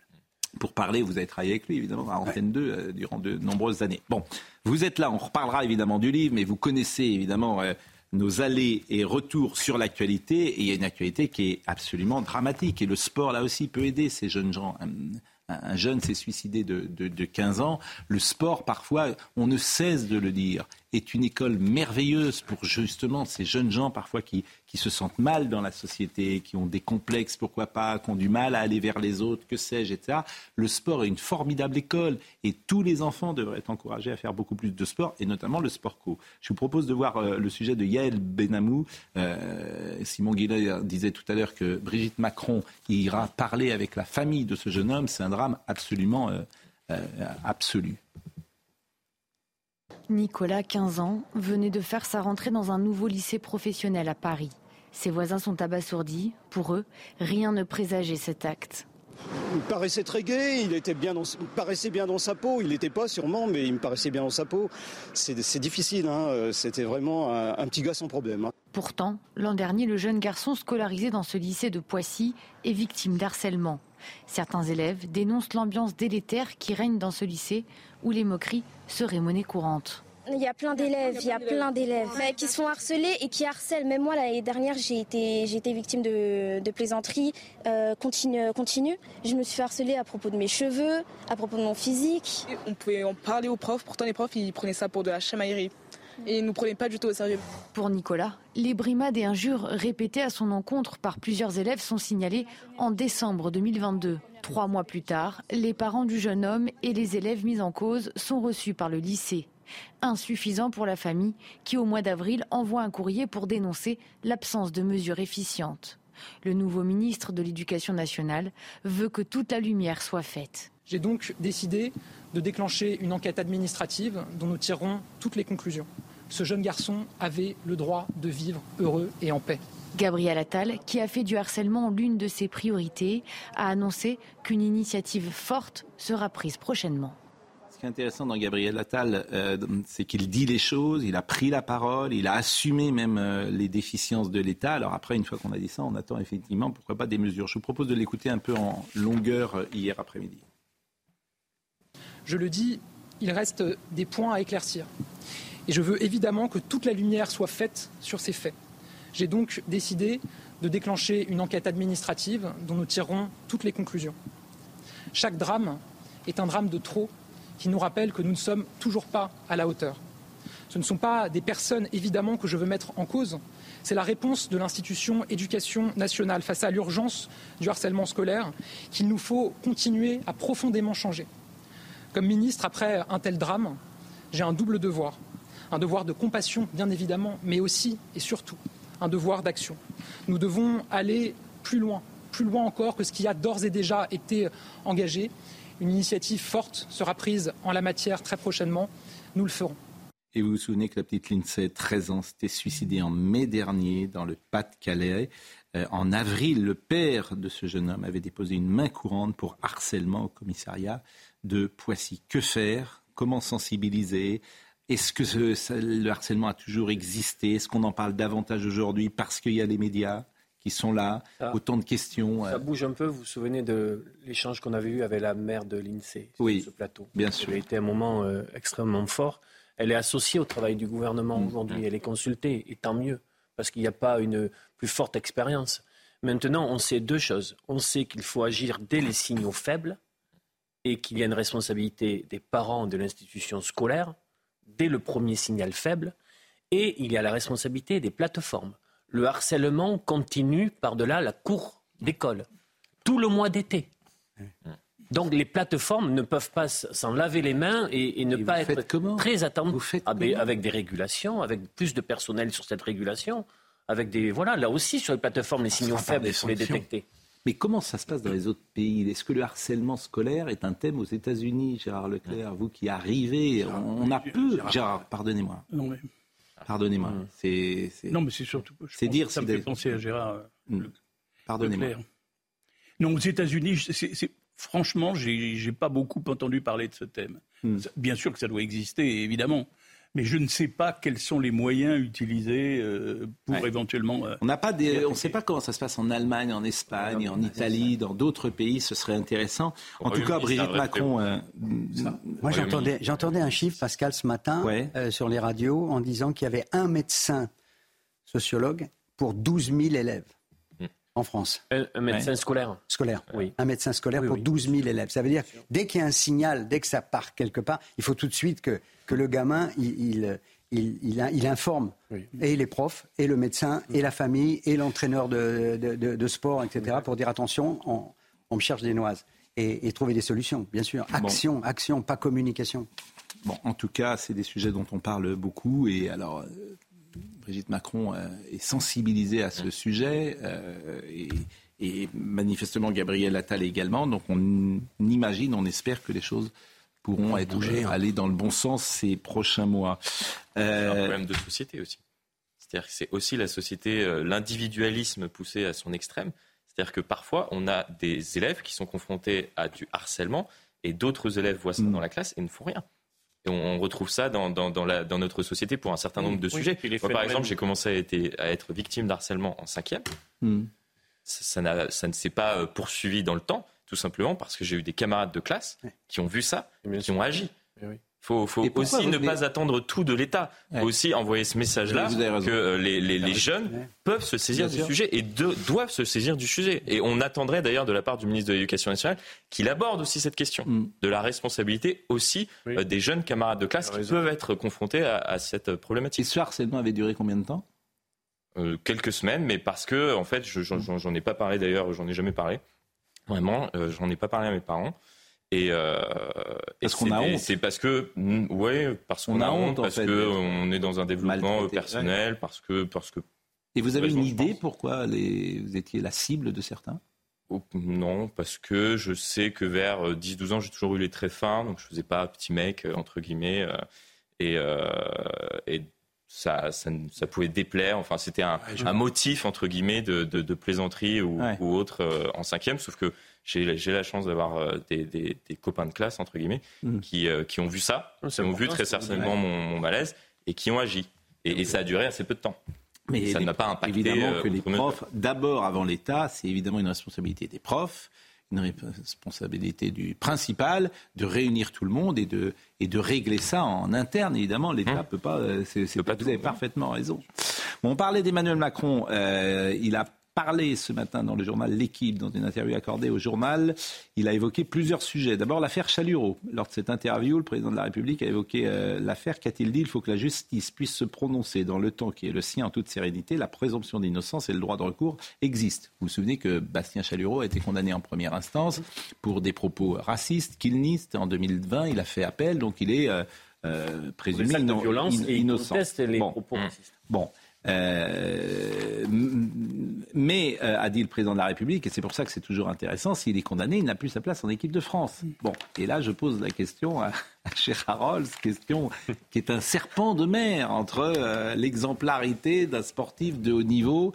Pour parler, vous avez travaillé avec lui, évidemment, à Antenne 2 euh, durant de nombreuses années. Bon, vous êtes là, on reparlera évidemment du livre, mais vous connaissez évidemment euh, nos allées et retours sur l'actualité. Et il y a une actualité qui est absolument dramatique. Et le sport, là aussi, peut aider ces jeunes gens un jeune s'est suicidé de, de, de, 15 ans, le sport, parfois, on ne cesse de le dire, est une école merveilleuse pour justement ces jeunes gens, parfois, qui, qui se sentent mal dans la société, qui ont des complexes, pourquoi pas, qui ont du mal à aller vers les autres, que sais-je, etc. Le sport est une formidable école et tous les enfants devraient être encouragés à faire beaucoup plus de sport et notamment le sport co. Je vous propose de voir euh, le sujet de Yael Benamou. Euh, Simon Guillet disait tout à l'heure que Brigitte Macron ira parler avec la famille de ce jeune homme. C'est un drame absolument euh, absolu. Nicolas, 15 ans, venait de faire sa rentrée dans un nouveau lycée professionnel à Paris. Ses voisins sont abasourdis. Pour eux, rien ne présageait cet acte. Il paraissait très gai, il, était bien dans, paraissait bien dans sa peau. Il n'était pas sûrement, mais il me paraissait bien dans sa peau. C'est difficile, hein. c'était vraiment un, petit gars sans problème. Hein. Pourtant, l'an dernier, le jeune garçon scolarisé dans ce lycée de Poissy est victime d'harcèlement. Certains élèves dénoncent l'ambiance délétère qui règne dans ce lycée où les moqueries seraient monnaie courante. Il y a plein d'élèves, il y a plein d'élèves qui sont harcelés et qui harcèlent. Même moi, l'année dernière, j'ai été, j'ai été victime de, de plaisanteries euh, continue, continue. Je me suis fait harceler à propos de mes cheveux, à propos de mon physique. On pouvait en parler aux profs, pourtant les profs, ils prenaient ça pour de la chamaillerie. Et ne nous pas du tout au sérieux. Pour Nicolas, les brimades et injures répétées à son encontre par plusieurs élèves sont signalées en décembre 2022. Trois mois plus tard, les parents du jeune homme et les élèves mis en cause sont reçus par le lycée. Insuffisant pour la famille qui, au mois d'avril, envoie un courrier pour dénoncer l'absence de mesures efficientes. Le nouveau ministre de l'Éducation nationale veut que toute la lumière soit faite. J'ai donc décidé de déclencher une enquête administrative dont nous tirerons toutes les conclusions. Ce jeune garçon avait le droit de vivre heureux et en paix. Gabriel Attal, qui a fait du harcèlement l'une de ses priorités, a annoncé qu'une initiative forte sera prise prochainement qui est intéressant dans Gabriel Attal, euh, c'est qu'il dit les choses, il a pris la parole, il a assumé même euh, les déficiences de l'État. Alors après, une fois qu'on a dit ça, on attend effectivement, pourquoi pas, des mesures. Je vous propose de l'écouter un peu en longueur euh, hier après-midi. Je le dis, il reste des points à éclaircir. Et je veux évidemment que toute la lumière soit faite sur ces faits. J'ai donc décidé de déclencher une enquête administrative dont nous tirerons toutes les conclusions. Chaque drame est un drame de trop qui nous rappelle que nous ne sommes toujours pas à la hauteur. Ce ne sont pas des personnes, évidemment, que je veux mettre en cause. C'est la réponse de l'institution éducation nationale face à l'urgence du harcèlement scolaire qu'il nous faut continuer à profondément changer. Comme ministre, après un tel drame, j'ai un double devoir. Un devoir de compassion, bien évidemment, mais aussi et surtout un devoir d'action. Nous devons aller plus loin, plus loin encore que ce qui a d'ores et déjà été engagé une initiative forte sera prise en la matière très prochainement. Nous le ferons. Et vous vous souvenez que la petite Lindsay, 13 ans, s'était suicidée en mai dernier dans le Pas-de-Calais. Euh, en avril, le père de ce jeune homme avait déposé une main courante pour harcèlement au commissariat de Poissy. Que faire? Comment sensibiliser? Est-ce que le harcèlement a toujours existé? Est-ce qu'on en parle davantage aujourd'hui parce qu'il y a les médias qui sont là, autant de questions. Ça euh. bouge un peu, vous vous souvenez de l'échange qu'on avait eu avec la mère de l'INSEE sur ce plateau? bien sûr. Ça a été un moment euh, extrêmement fort. Elle est associée au travail du gouvernement mm. aujourd'hui, elle est consultée, et tant mieux, parce qu'il n'y a pas une plus forte expérience. Maintenant, on sait deux choses. On sait qu'il faut agir dès les signaux faibles et qu'il y a une responsabilité des parents de l'institution scolaire dès le premier signal faible, et il y a la responsabilité des plateformes le harcèlement continue par-delà la cour d'école, tout le mois d'été. Donc les plateformes ne peuvent pas s'en laver les mains et, ne pas être très attentifs ah, avec des régulations, avec plus de personnel sur cette régulation, avec des voilà là aussi sur les plateformes les signaux faibles il faut les détecter. Mais comment ça se passe dans les autres pays? Est-ce que le harcèlement scolaire est un thème aux États-Unis, Gérard Leclerc? Vous qui arrivez, on, a peu. Gérard, pardonnez-moi. Non mais Pardonnez-moi. Mmh. C'est, Non, mais c'est surtout. C'est dire ça me fait penser à Gérard. Euh, mmh. Pardonnez-moi. Non, aux États-Unis, franchement, j'ai, j'ai pas beaucoup entendu parler de ce thème. Mmh. Bien sûr que ça doit exister, évidemment mais je ne sais pas quels sont les moyens utilisés euh, pour éventuellement. Euh, on n'a pas on ne sait pas comment ça se passe en Allemagne, en Espagne, en Italie, dans d'autres pays. Ce serait intéressant. En tout cas, Brigitte Macron. Euh, Moi, j'entendais, j'entendais un chiffre, Pascal, ce matin, sur les radios, en disant qu'il y avait un médecin sociologue pour 12 000 élèves en France. Un, médecin scolaire Scolaire, oui. Un médecin scolaire pour 12 000 élèves. Ça veut dire, dès qu'il y a un signal, dès que ça part quelque part, il faut tout de suite que que le gamin, il, il, informe et les profs, et le médecin, et la famille, et l'entraîneur de, sport, etc., pour dire attention, on, me cherche des noises. Et, trouver des solutions, bien sûr. Action, action, pas communication. Bon, en tout cas, c'est des sujets dont on parle beaucoup. Et alors, euh, Brigitte Macron euh, est sensibilisée à ce sujet. Euh, et, et, manifestement, Gabriel Attal également. Donc, on imagine, on espère que les choses pourront être, bouger, hein. aller dans le bon sens ces prochains mois. C'est un euh, problème de société aussi. C'est-à-dire que c'est aussi la société, euh, l'individualisme poussé à son extrême. C'est-à-dire que parfois, on a des élèves qui sont confrontés à du harcèlement et d'autres élèves voient ça mm. dans la classe et ne font rien. Et on, retrouve ça dans, notre société pour un certain nombre de sujets. par exemple, j'ai commencé à, être victime d'harcèlement en cinquième. Hmm. Ça, ça, ne s'est pas euh, poursuivi dans le temps, tout simplement parce que j'ai eu des camarades de classe qui ont vu ça, qui ont agi. Il faut, aussi ne pas attendre tout de l'État. Il faut aussi envoyer ce message-là que euh, les, jeunes peuvent se saisir du sujet et doivent se saisir du sujet. Et on attendrait d'ailleurs de la part du ministre de l'Éducation nationale qu'il aborde aussi cette question mm. de la responsabilité aussi euh, des jeunes camarades de classe qui peuvent être confrontés à, cette problématique. Et ce harcèlement avait duré combien de temps? Euh, Quelques semaines, mais parce que, en fait, j'en ai pas parlé d'ailleurs, j'en ai jamais parlé. Vraiment, j'en ai pas parlé à mes parents. Et, euh, parce qu'on a honte. C'est parce que, mm, ouais, parce qu'on a, honte, parce qu'on est dans un développement personnel, parce que, parce que. Et vous avez une idée pourquoi les, vous étiez la cible de certains? Oh, Non, parce que je sais que vers 10-12 euh, ans, j'ai toujours eu les traits fins, donc je faisais pas petit mec euh, entre guillemets, et, et ça, ça, ça, pouvait déplaire. Enfin, c'était un, un, motif entre guillemets de, de, de plaisanterie ou, ou autre en cinquième, sauf que j'ai la chance d'avoir euh, des, des, des, copains de classe, entre guillemets, mm. qui, euh, qui ont vu ça, qui ont vu très certainement mon, malaise et qui ont agi. Et, ça a duré assez peu de temps. Mais ça n'a pas impacté. Évidemment euh, que les profs, d'abord avant l'État, c'est évidemment une responsabilité des profs, une responsabilité du principal de réunir tout le monde et de, et de régler ça en interne. Évidemment, l'État ne mmh. peut pas. C'est, pas vous avez parfaitement raison. Bon, on parlait d'Emmanuel Macron. Euh, il a parlé ce matin dans le journal L'équipe, dans une interview accordée au journal. Il a évoqué plusieurs sujets. D'abord l'affaire Chalureau. Lors de cette interview, le président de la République a évoqué euh, l'affaire. Qu'a-t-il dit? Il faut que la justice puisse se prononcer dans le temps qui est le sien en toute sérénité. La présomption d'innocence et le droit de recours existent. Vous vous souvenez que Bastien Chalureau a été condamné en première instance pour des propos racistes, qu'il En 2020, il a fait appel, donc il est euh, euh présumé innocent. les propos racistes. Bon. Euh, mais, euh, a dit le président de la République, et c'est pour ça que c'est toujours intéressant, s'il est condamné, il n'a plus sa place en équipe de France. Bon, et là, je pose la question à, à Rolls, question qui est un serpent de mer entre euh, l'exemplarité d'un sportif de haut niveau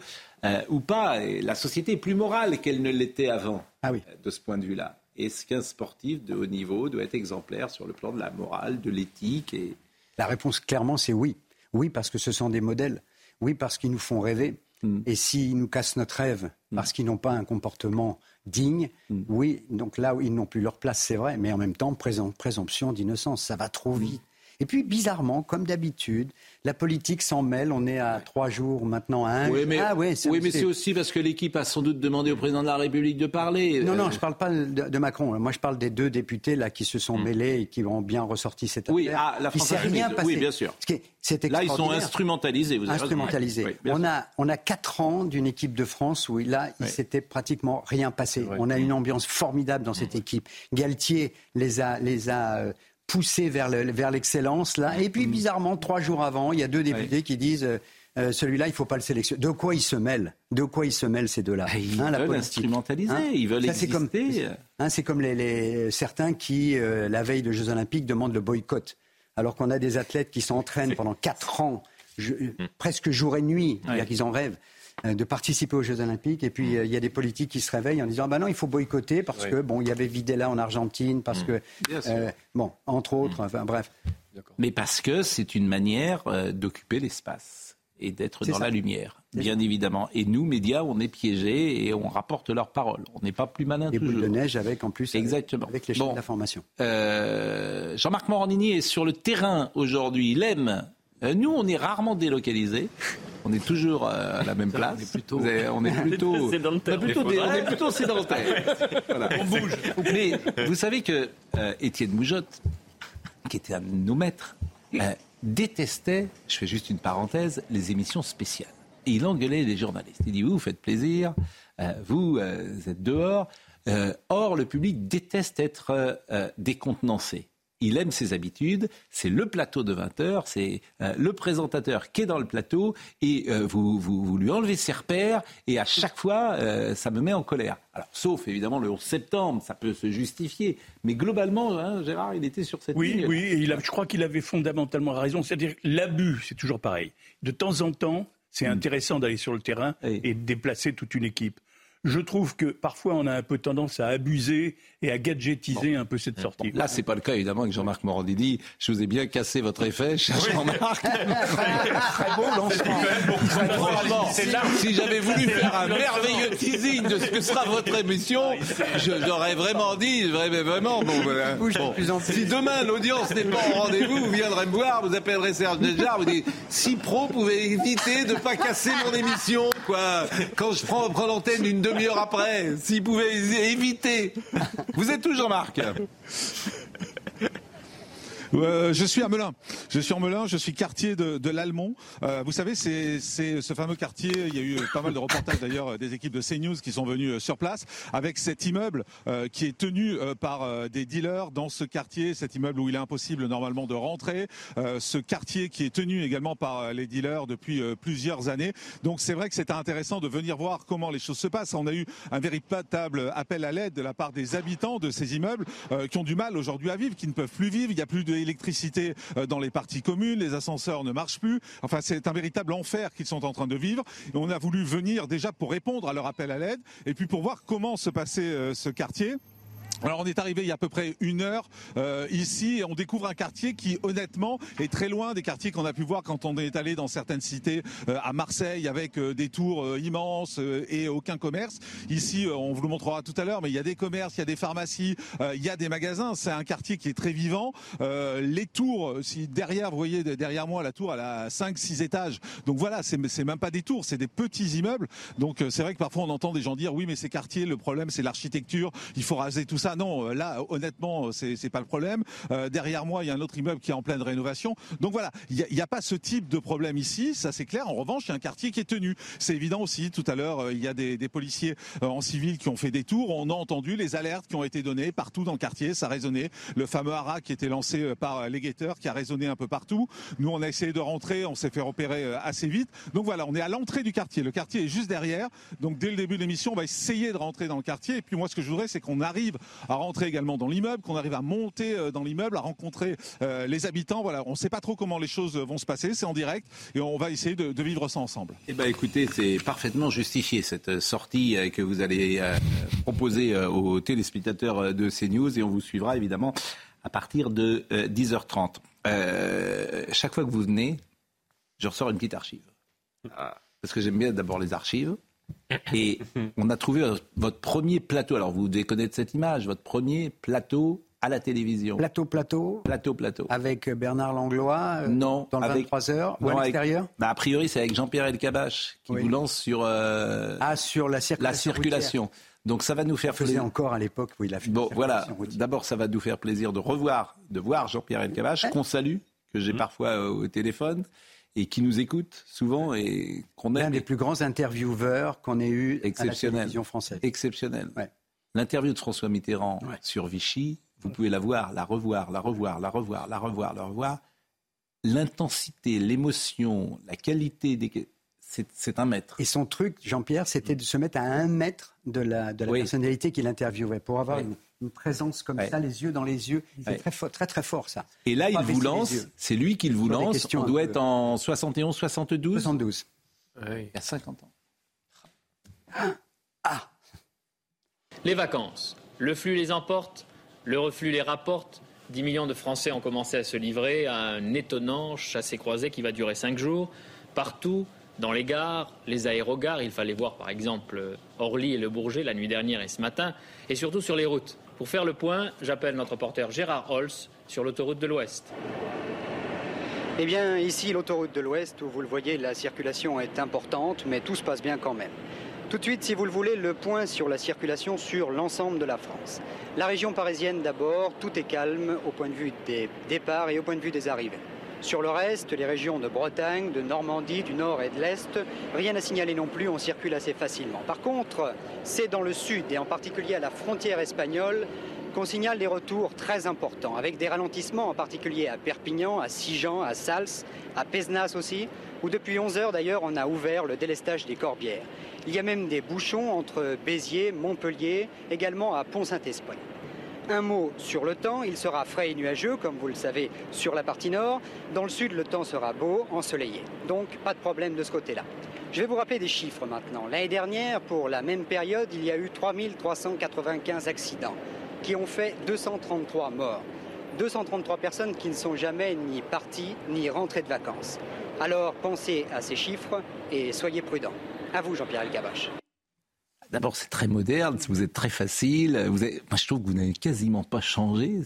ou pas. Et la société est plus morale qu'elle ne l'était avant, ah oui. de ce point de vue-là. Est-ce qu'un sportif de haut niveau doit être exemplaire sur le plan de la morale, de l'éthique et... La réponse, clairement, c'est oui. Oui, parce que ce sont des modèles. Oui, parce qu'ils nous font rêver. Mm. Et s'ils nous cassent notre rêve mm. parce qu'ils n'ont pas un comportement digne, mm. oui, donc là où ils n'ont plus leur place, c'est vrai, mais en même temps, présomption d'innocence, ça va trop vite. Et puis, bizarrement, comme d'habitude, la politique s'en mêle. On est à trois jours maintenant à un. Oui, mais, ah, oui, mais c'est aussi parce que l'équipe a sans doute demandé au président de la République de parler. Non, non, euh, je ne parle pas de, Macron. Moi, je parle des deux députés là qui se sont hmm. mêlés et qui ont bien ressorti cette affaire. Oui, ah, la France Il rien passé. Oui, bien sûr. là, ils sont instrumentalisés. Vous instrumentalisés. on a on a quatre ans d'une équipe de France où là, il s'était pratiquement rien passé. On a une ambiance formidable dans cette équipe. Galtier les a les a euh, poussé vers l'excellence là. Et puis mm. bizarrement, trois jours avant, il y a deux députés qui disent euh, euh, celui-là, il ne faut pas le sélectionner. De quoi ils se mêlent De quoi ils se mêlent ces deux-là? Ah, Ils hein, veulent instrumentaliser, hein? ils veulent exister. C'est comme, hein, les, certains qui, euh, la veille des Jeux Olympiques, demandent le boycott. Alors qu'on a des athlètes qui s'entraînent pendant quatre ans, mm. presque jour et nuit, c'est-à-dire qu'ils en rêvent. Euh, de participer aux Jeux Olympiques. Et puis, mm. euh, il y a des politiques qui se réveillent en disant bah non, il faut boycotter parce que, bon, il y avait Videla en Argentine, parce mm. que, euh, bon, entre autres, mm. enfin, bref. Mais parce que c'est une manière d'occuper l'espace et d'être dans la lumière, bien évidemment. Et nous, médias, on est piégés et on rapporte leurs paroles. On n'est pas plus malin Les boules de neige avec, en plus, Exactement. avec, les chaînes d'information. Jean-Marc Morandini est sur le terrain aujourd'hui. Il aime nous, on est rarement délocalisés. On est toujours euh, à la même place. On est plutôt, on est plutôt, sédentaire. On est plutôt, sédentaire. On bouge. Mais vous savez que euh, Étienne Moujotte, qui était un de nos maîtres, détestait, je fais juste une parenthèse, les émissions spéciales. Et il engueulait les journalistes. Il dit vous, vous faites plaisir, vous, êtes dehors. or, le public déteste être décontenancé il aime ses habitudes, c'est le plateau de 20 heures, c'est euh, le présentateur qui est dans le plateau, et euh, vous, vous, lui enlevez ses repères, et à chaque fois, euh, ça me met en colère. Alors, sauf évidemment le 11 septembre, ça peut se justifier, mais globalement, hein, Gérard, il était sur cette oui, ligne. Oui, oui, je crois qu'il avait fondamentalement raison, c'est-à-dire l'abus, c'est toujours pareil. De temps en temps, c'est hmm. intéressant d'aller sur le terrain et de déplacer toute une équipe. je trouve que parfois on a un peu tendance à abuser et à gadgetiser un peu cette sortie. Là, c'est pas le cas évidemment avec Jean-Marc Morandini. Je vous ai bien cassé votre effet, Jean-Marc. très, beau lancement. si j'avais voulu faire un merveilleux teasing de ce que sera votre émission, j'aurais vraiment dit, vraiment, bon, si demain l'audience n'est pas au rendez-vous, vous viendrez me voir, vous appellerez Serge Déjà, vous dites, si pro pouvait éviter de pas casser mon émission, quoi. Quand je prends, prends l'antenne une demi-heure après, s'il pouvait éviter. Vous êtes toujours Marc euh, je suis à Melun. Je suis en Melun, je suis quartier de, de l'Almont. Euh, vous savez, c'est ce fameux quartier, il y a eu pas mal de reportages d'ailleurs des équipes de CNews qui sont venues euh, sur place, avec cet immeuble euh, qui est tenu euh, par des dealers dans ce quartier, cet immeuble où il est impossible normalement de rentrer, ce quartier qui est tenu également par les dealers depuis plusieurs années. Donc c'est vrai que c'était intéressant de venir voir comment les choses se passent. On a eu un véritable appel à l'aide de la part des habitants de ces immeubles qui ont du mal aujourd'hui à vivre, qui ne peuvent plus vivre. Il n'y a plus de l'électricité euh, dans les parties communes, les ascenseurs ne marchent plus. Enfin, c'est un véritable enfer qu'ils sont en train de vivre. Et on a voulu venir déjà pour répondre à leur appel à l'aide et puis pour voir comment se passait euh, ce quartier. Alors on est arrivé il y a à peu près une heure euh, ici et on découvre un quartier qui honnêtement est très loin des quartiers qu'on a pu voir quand on est allé dans certaines cités euh, à Marseille avec euh, des tours immenses et aucun commerce. Ici on vous le montrera tout à l'heure mais il y a des commerces, il y a des pharmacies, il y a des magasins. C'est un quartier qui est très vivant. les tours, si derrière vous voyez derrière moi la tour elle a 5-6 étages. Donc voilà c'est même pas des tours, c'est des petits immeubles. Donc c'est vrai que parfois on entend des gens dire oui mais ces quartiers le problème c'est l'architecture, il faut raser tout ça non, euh, là, honnêtement, c'est n'est pas le problème. Euh, derrière moi, il y a un autre immeuble qui est en pleine rénovation. Donc voilà, il n'y a, pas ce type de problème ici, ça c'est clair. En revanche, il y a un quartier qui est tenu. C'est évident aussi. Tout à l'heure, euh, il y a des, policiers en civil qui ont fait des tours. On a entendu les alertes qui ont été données partout dans le quartier. Ça résonnait. Le fameux hara qui était lancé par les guetteurs, qui a résonné un peu partout. Nous, on a essayé de rentrer. On s'est fait repérer assez vite. Donc voilà, on est à l'entrée du quartier. Le quartier est juste derrière. Donc dès le début de l'émission, on va essayer de rentrer dans le quartier. Et puis moi, ce que je voudrais, c'est qu'on arrive à rentrer également dans l'immeuble, qu'on arrive à monter euh, dans l'immeuble, à rencontrer euh, les habitants. Voilà, on ne sait pas trop comment les choses vont se passer, c'est en direct et on va essayer de, vivre ça ensemble. Eh ben, écoutez, c'est parfaitement justifié cette sortie euh, que vous allez proposer aux téléspectateurs de CNews et on vous suivra évidemment à partir de 10h30. chaque fois que vous venez, je ressors une petite archive. Ah. Parce que j'aime bien d'abord les archives. Et on a trouvé votre premier plateau. Alors vous devez connaître cette image, votre premier plateau à la télévision. Plateau, plateau. Plateau, plateau. Avec Bernard Langlois. Euh, non. Dans le 23 heures ou à l'extérieur. Bah, a priori, c'est avec Jean-Pierre Elkabach qui vous lance sur. Euh, ah, sur la circulation. La circulation. Donc ça va nous faire plaisir. encore à l'époque où il a fait. Bon, voilà. D'abord, ça va nous faire plaisir de revoir, de voir Jean-Pierre Elkabach, qu'on salue, que j'ai mmh. parfois euh, au téléphone et qui nous écoute souvent et qu'on aime. L'un des plus grands intervieweurs qu'on ait eu à la télévision française. Exceptionnel. L'interview de François Mitterrand sur Vichy, vous pouvez la voir, la revoir, la revoir, la revoir, la revoir, la revoir. L'intensité, l'émotion, la qualité des c'est un maître. Et son truc, Jean-Pierre, c'était de se mettre à un mètre de la, de la personnalité qu'il interviewait pour avoir une, une présence comme ça, les yeux dans les yeux. C'est très, très, très fort, ça. Et là, il vous lance, c'est lui qui vous lance. On doit être en 71, 72 72. Il y a 50 ans. Ah Les vacances. Le flux les emporte, le reflux les rapporte. 10 millions de Français ont commencé à se livrer à un étonnant chassé-croisé qui va durer 5 jours. Partout, dans les gares, les aérogares, il fallait voir par exemple Orly et Le Bourget la nuit dernière et ce matin, et surtout sur les routes. Pour faire le point, j'appelle notre reporter Gérard Holz sur l'autoroute de l'Ouest. Eh bien, ici, l'autoroute de l'Ouest, où vous le voyez, la circulation est importante, mais tout se passe bien quand même. Tout de suite, si vous le voulez, le point sur la circulation sur l'ensemble de la France. La région parisienne d'abord, tout est calme au point de vue des départs et au point de vue des arrivées. Sur le reste, les régions de Bretagne, de Normandie, du Nord et de l'Est, rien à signaler non plus, on circule assez facilement. Par contre, c'est dans le sud et en particulier à la frontière espagnole qu'on signale des retours très importants, avec des ralentissements en particulier à Perpignan, à Sijan, à Sals, à Pesnas aussi, où depuis 11 heures d'ailleurs on a ouvert le délestage des Corbières. Il y a même des bouchons entre Béziers, Montpellier, également à Pont-Saint-Esprit. Un mot sur le temps, il sera frais et nuageux, comme vous le savez, sur la partie nord. Dans le sud, le temps sera beau, ensoleillé. Donc, pas de problème de ce côté-là. Je vais vous rappeler des chiffres maintenant. L'année dernière, pour la même période, il y a eu 3395 accidents qui ont fait 233 morts. 233 personnes qui ne sont jamais ni parties ni rentrées de vacances. Alors pensez à ces chiffres et soyez prudents. À vous, Jean-Pierre Elkabach. D'abord, c'est très moderne, vous êtes très facile. Vous Moi, je trouve que vous n'avez quasiment pas changé.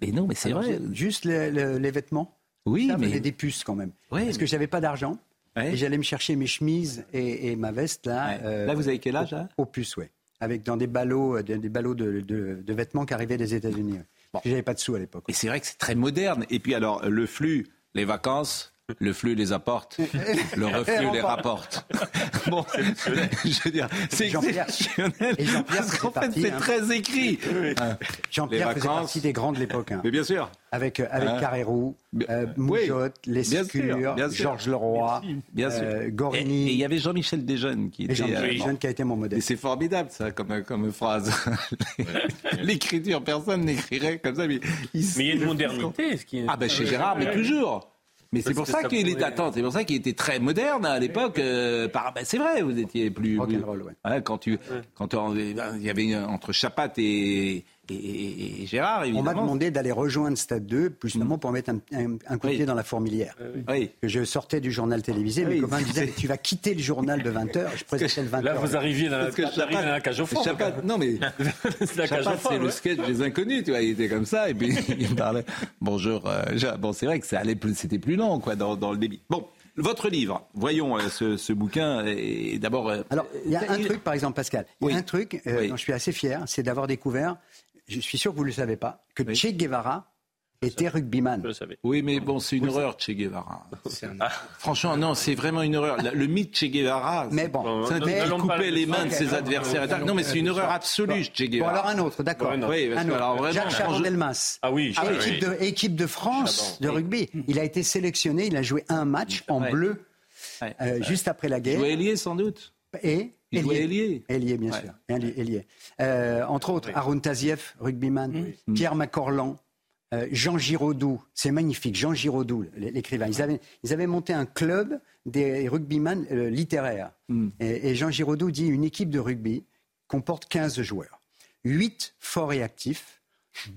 Mais non, mais c'est vrai. Juste les, vêtements Oui, Ça, mais. des puces quand même. Parce que j'avais pas d'argent. Et j'allais me chercher mes chemises et, ma veste là. Euh, là, vous avez quel âge là? Au puces, oui. Avec dans des ballots, des, des ballots de, de, vêtements qui arrivaient des États-Unis. Bon. J'avais pas de sous à l'époque. Et c'est vrai que c'est très moderne. Et puis alors, le flux, les vacances, le flux les apporte, le reflux les rapporte. bon, je veux dire, c'est exceptionnel. Et Jean-Pierre, parce qu'en fait, c'est hein. très écrit. Hein. Jean-Pierre faisait partie des grands de l'époque. Hein. Mais bien sûr. Avec, euh, avec hein. Carrérou, euh, Moujotte, Les Georges Leroy, bien sûr. Euh, Gorini. Et il y avait Jean-Michel Desjeunes qui était. Jean-Michel Desjeunes qui a été mon modèle. Et c'est formidable, ça, comme, comme phrase. L'écriture, personne n'écrirait comme ça. Mais, il, mais il y a une modernité. Ce qui Ah, ben chez Gérard, mais toujours. Mais c'est pour ça, qu'il était attends, c'est pour ça qu'il était très moderne à l'époque. Euh, ben, c'est vrai, vous étiez plus, ouais. quand tu quand il y avait entre Chapat et et, Gérard, évidemment. On m'a demandé d'aller rejoindre Stade 2, justement pour mettre un, un, coup de pied dans la fourmilière. Oui. Que je sortais du journal télévisé, mes copains disaient Tu vas quitter le journal de 20h. Je présentais le 20h. Là, vous arrivez dans, la, dans la cage au fond. non, mais c'est le sketch des inconnus, tu vois. Il était comme ça, et puis il parlait Bonjour. Euh, bon, c'est vrai que c'était plus lent, quoi, dans, dans le débit. Bon. Votre livre, voyons euh, ce, ce, bouquin. Et d'abord. Euh, Alors, il y a un truc, par exemple, Pascal. Il y a un truc dont je suis assez fier, c'est d'avoir découvert je suis sûr que vous ne le savez pas, que Che Guevara était rugbyman. Oui, mais bon, c'est une horreur, Che Guevara. Ah. Franchement, non, c'est vraiment une horreur. Le mythe Che Guevara, mais bon, ça mais... coupait les mains de ses adversaires. Non, mais c'est une horreur absolue, Che Guevara. Bon, alors un autre, d'accord. Oui, parce que, alors vraiment, Jacques Charon-Delmas. Ah oui, ah, équipe, de, équipe de France de rugby. Il a été sélectionné, il a joué un match en bleu euh, juste après la guerre. Jouait ailier, sans doute. Et il Ailier. Ailier, bien sûr. Ailier. Euh, entre autres, Arun Taziev, rugbyman, Pierre Macorlan, euh, Jean Giraudoux, c'est magnifique, Jean Giraudoux, l'écrivain. Ils avaient, ils avaient monté un club des rugbyman euh, littéraires. Mm. Et, Jean Giraudoux dit une équipe de rugby comporte 15 joueurs. 8 forts et actifs,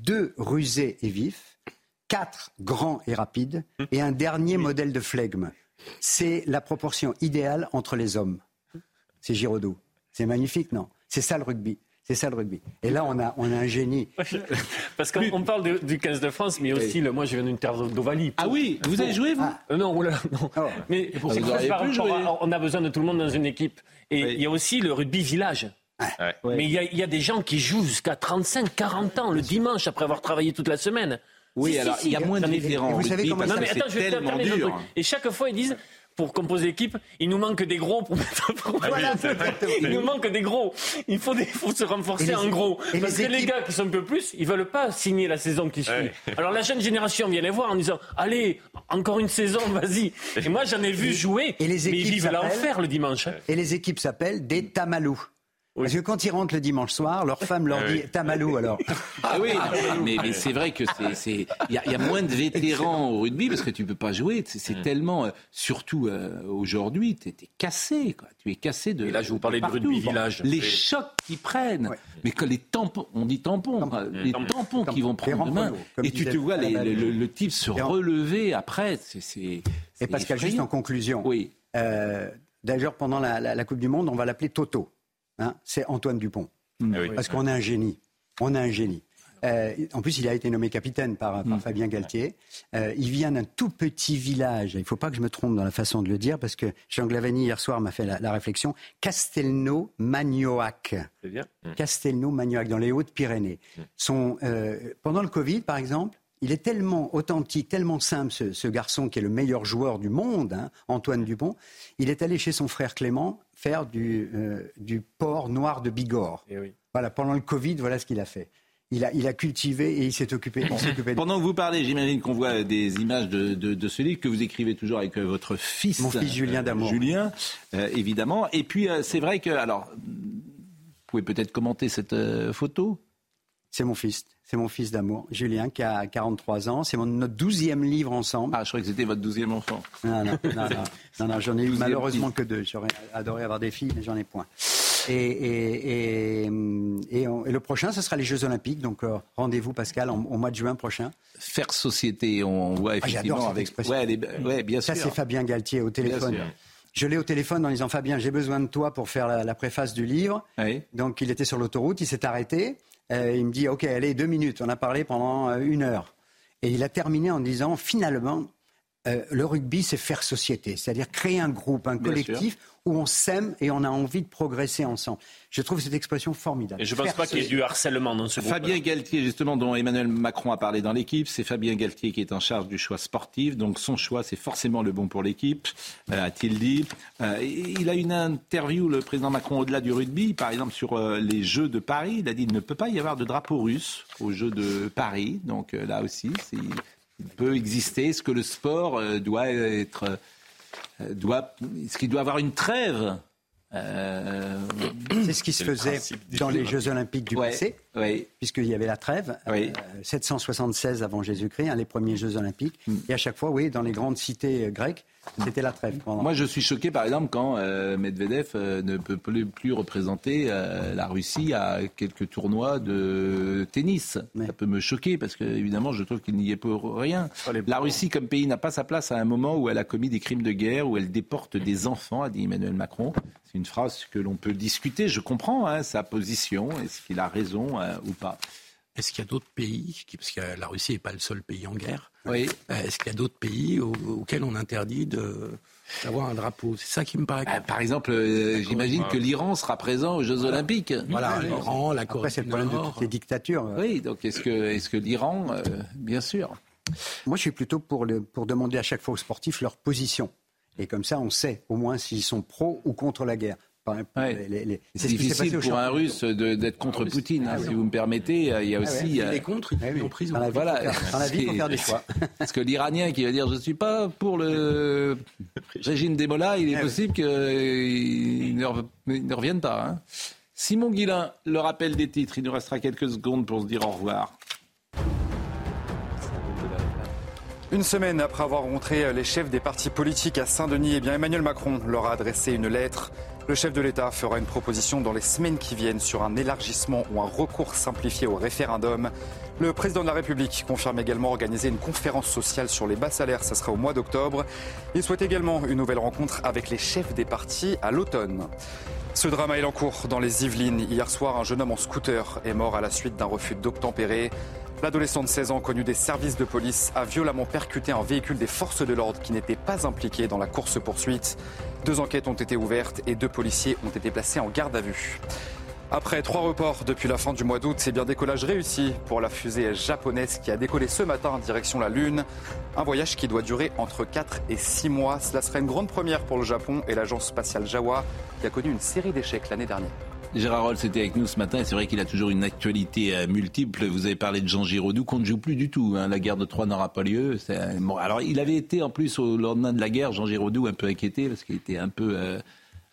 2 rusés et vifs, 4 grands et rapides, mm. et un dernier modèle de flegme. C'est la proportion idéale entre les hommes c'est Giraudot. C'est magnifique, non? C'est ça le rugby. C'est ça le rugby. Et là, on a, on a un génie. Parce qu'on parle du 15 de France, mais aussi, le, moi, je viens d'une terre d'Ovalie. Ah oui, vous avez joué, vous? Ah. euh, Non, non. Oh. Mais pour on a besoin de tout le monde dans une équipe. Et il y a aussi le rugby village. Mais il y, a, des gens qui jouent jusqu'à 35, 40 ans le dimanche après avoir travaillé toute la semaine. Oui, alors il y a moins de. Vous savez comment ça attends, je tellement dur. Et chaque fois, ils disent pour composer l'équipe, il nous manque des gros pour mettre voilà, Il nous manque des gros. Il faut, des, faut se renforcer en gros. Parce que les gars qui sont un peu plus, ils veulent pas signer la saison qui suit. Alors la jeune génération vient les voir en disant Allez, encore une saison, vas-y. Et moi j'en ai vu jouer. Et les équipes mais ils vivent l'enfer le dimanche. Hein. Et les équipes s'appellent des Tamalous. Parce que quand ils rentrent le dimanche soir, leur femme leur ah dit Tamalou alors. Ah oui, mais, mais c'est vrai que c'est il y, a moins de vétérans au rugby parce que tu peux pas jouer. C'est mm. tellement, euh, surtout euh, aujourd'hui, tu es, cassé quoi. Tu es cassé de. Et là, je vous parlais de rugby village. Les chocs qu'ils prennent, mais que les tampons, on dit tampons, les tampons, qui vont prendre demain. Et tu te vois le, type se relever après. C'est. Et Pascal, juste en conclusion. Oui. Euh, D'ailleurs, pendant la, la Coupe du Monde, on va l'appeler Toto. Hein, c'est Antoine Dupont. Ah Parce qu'on a un génie. On a un génie. Euh, en plus, il a été nommé capitaine par, mm. Fabien Galtier. Euh, il vient d'un tout petit village. Il ne faut pas que je me trompe dans la façon de le dire, parce que Jean Glavani, hier soir, m'a fait la, réflexion. Castelnau-Magnoac. C'est bien. Mm. Castelnau-Magnoac, dans les Hautes-Pyrénées. Euh, pendant le Covid, par exemple, il est tellement authentique, tellement simple, ce, garçon qui est le meilleur joueur du monde, hein, Antoine Dupont. Il est allé chez son frère Clément faire du, euh, du porc noir de Bigorre. Eh voilà, pendant le Covid, voilà ce qu'il a fait. Il a, il a, cultivé et il s'est occupé, Pendant que vous parlez, j'imagine qu'on voit des images de, de, ce livre que vous écrivez toujours avec euh, votre fils. Mon fils Julien Damour. Euh, Julien, évidemment. Et puis, c'est vrai que, alors, vous pouvez peut-être commenter cette photo C'est mon fils. C'est mon fils d'amour, Julien, qui a 43 ans. C'est notre douzième livre ensemble. Ah, je croyais que c'était votre douzième enfant. Non, non, non, non, non j'en ai eu malheureusement que deux. J'aurais adoré avoir des filles, mais j'en ai point. Et, et, et, le prochain, ce sera les Jeux Olympiques. Donc euh, rendez-vous, Pascal, au mois de juin prochain. Faire société, on voit ah, effectivement avec. Ouais, ouais, bien sûr. Ça, c'est Fabien Galtier au téléphone. Je l'ai au téléphone en disant Fabien, j'ai besoin de toi pour faire la, préface du livre. Donc il était sur l'autoroute, il s'est arrêté. Euh, il me dit, OK, allez, deux minutes. On a parlé pendant euh, une heure. Et il a terminé en disant, finalement, euh, le rugby, c'est faire société, c'est-à-dire créer un groupe, un collectif où on s'aime et on a envie de progresser ensemble. Je trouve cette expression formidable. Et je ne pense pas qu'il y ait du harcèlement dans ce groupe. Fabien Galtier, justement, dont Emmanuel Macron a parlé dans l'équipe, c'est Fabien Galtier qui est en charge du choix sportif. Donc son choix, c'est forcément le bon pour l'équipe, euh, a-t-il dit. Euh, il a une interview, le président Macron, au-delà du rugby, par exemple sur les Jeux de Paris. Il a dit qu'il ne peut pas y avoir de drapeau russe aux Jeux de Paris. Donc là aussi, c'est peut exister Est-ce que le sport euh, doit être. Euh, doit, est-ce qu'il doit avoir une trêve euh, c'est ce qui se faisait dans les Jeux Olympiques du passé, puisqu'il y avait la trêve, 776 avant Jésus-Christ, hein, les premiers Jeux Olympiques. Mm. Et à chaque fois, oui, dans les grandes cités grecques, c'était la trêve. Moi, je suis choqué, par exemple, quand euh, Medvedev euh, ne peut plus, représenter euh, la Russie à quelques tournois de tennis. Ça peut me choquer parce que, évidemment, je trouve qu'il n'y est pour rien. La Russie, comme pays, n'a pas sa place à un moment où elle a commis des crimes de guerre, où elle déporte des enfants, a dit Emmanuel Macron. C'est une phrase que l'on peut discuter. Je comprends hein, sa position. Est-ce qu'il a raison ou pas est-ce qu'il y a d'autres pays, parce que la Russie n'est pas le seul pays en guerre, oui. Euh, est-ce qu'il y a d'autres pays auxquels on interdit d'avoir un drapeau? C'est ça qui me paraît. Bah, par exemple, euh, j'imagine que l'Iran sera présent aux Jeux Olympiques. Voilà, l'Iran, la Corée c'est le problème de toutes les dictatures. Oui, donc est-ce que, est que l'Iran, euh, bien sûr. Moi, je suis plutôt pour, le, pour demander à chaque fois aux sportifs leur position. Et comme ça, on sait au moins s'ils sont pro ou contre la guerre. C'est difficile pour un Russe d'être contre Poutine, hein, si vous me permettez. Il y a ah aussi. Il est contre, il est en prison. voilà. Dans la vie, faut faire des choix. Parce que l'Iranien qui va dire je ne suis pas pour le régime des Mollahs, il est possible qu'il ne, revienne pas. Hein. Simon Guillain, le rappel des titres. Il nous restera quelques secondes pour se dire au revoir. Une semaine après avoir rencontré les chefs des partis politiques à Saint-Denis, eh bien Emmanuel Macron leur a adressé une lettre. Le chef de l'État fera une proposition dans les semaines qui viennent sur un élargissement ou un recours simplifié au référendum. Le président de la République confirme également organiser une conférence sociale sur les bas salaires. Ça sera au mois d'octobre. Il souhaite également une nouvelle rencontre avec les chefs des partis à l'automne. Ce drama est en cours dans les Yvelines. Hier soir, un jeune homme en scooter est mort à la suite d'un refus d'obtempérer. L'adolescent de 16 ans, connu des services de police, a violemment percuté un véhicule des forces de l'ordre qui n'était pas impliqué dans la course-poursuite. Deux enquêtes ont été ouvertes et deux policiers ont été placés en garde à vue. Après trois reports depuis la fin du mois d'août, c'est bien décollage réussi pour la fusée japonaise qui a décollé ce matin en direction la Lune. Un voyage qui doit durer entre 4 et 6 mois. Cela serait une grande première pour le Japon et l'agence spatiale Jawa qui a connu une série d'échecs l'année dernière. Gérard Rolls était avec nous ce matin et c'est vrai qu'il a toujours une actualité euh, multiple. Vous avez parlé de Jean Giraudoux qu'on ne joue plus du tout. Hein. La guerre de Troie n'aura pas lieu. alors il avait été en plus au lendemain de la guerre, Jean Giraudoux un peu inquiété parce qu'il était un peu euh,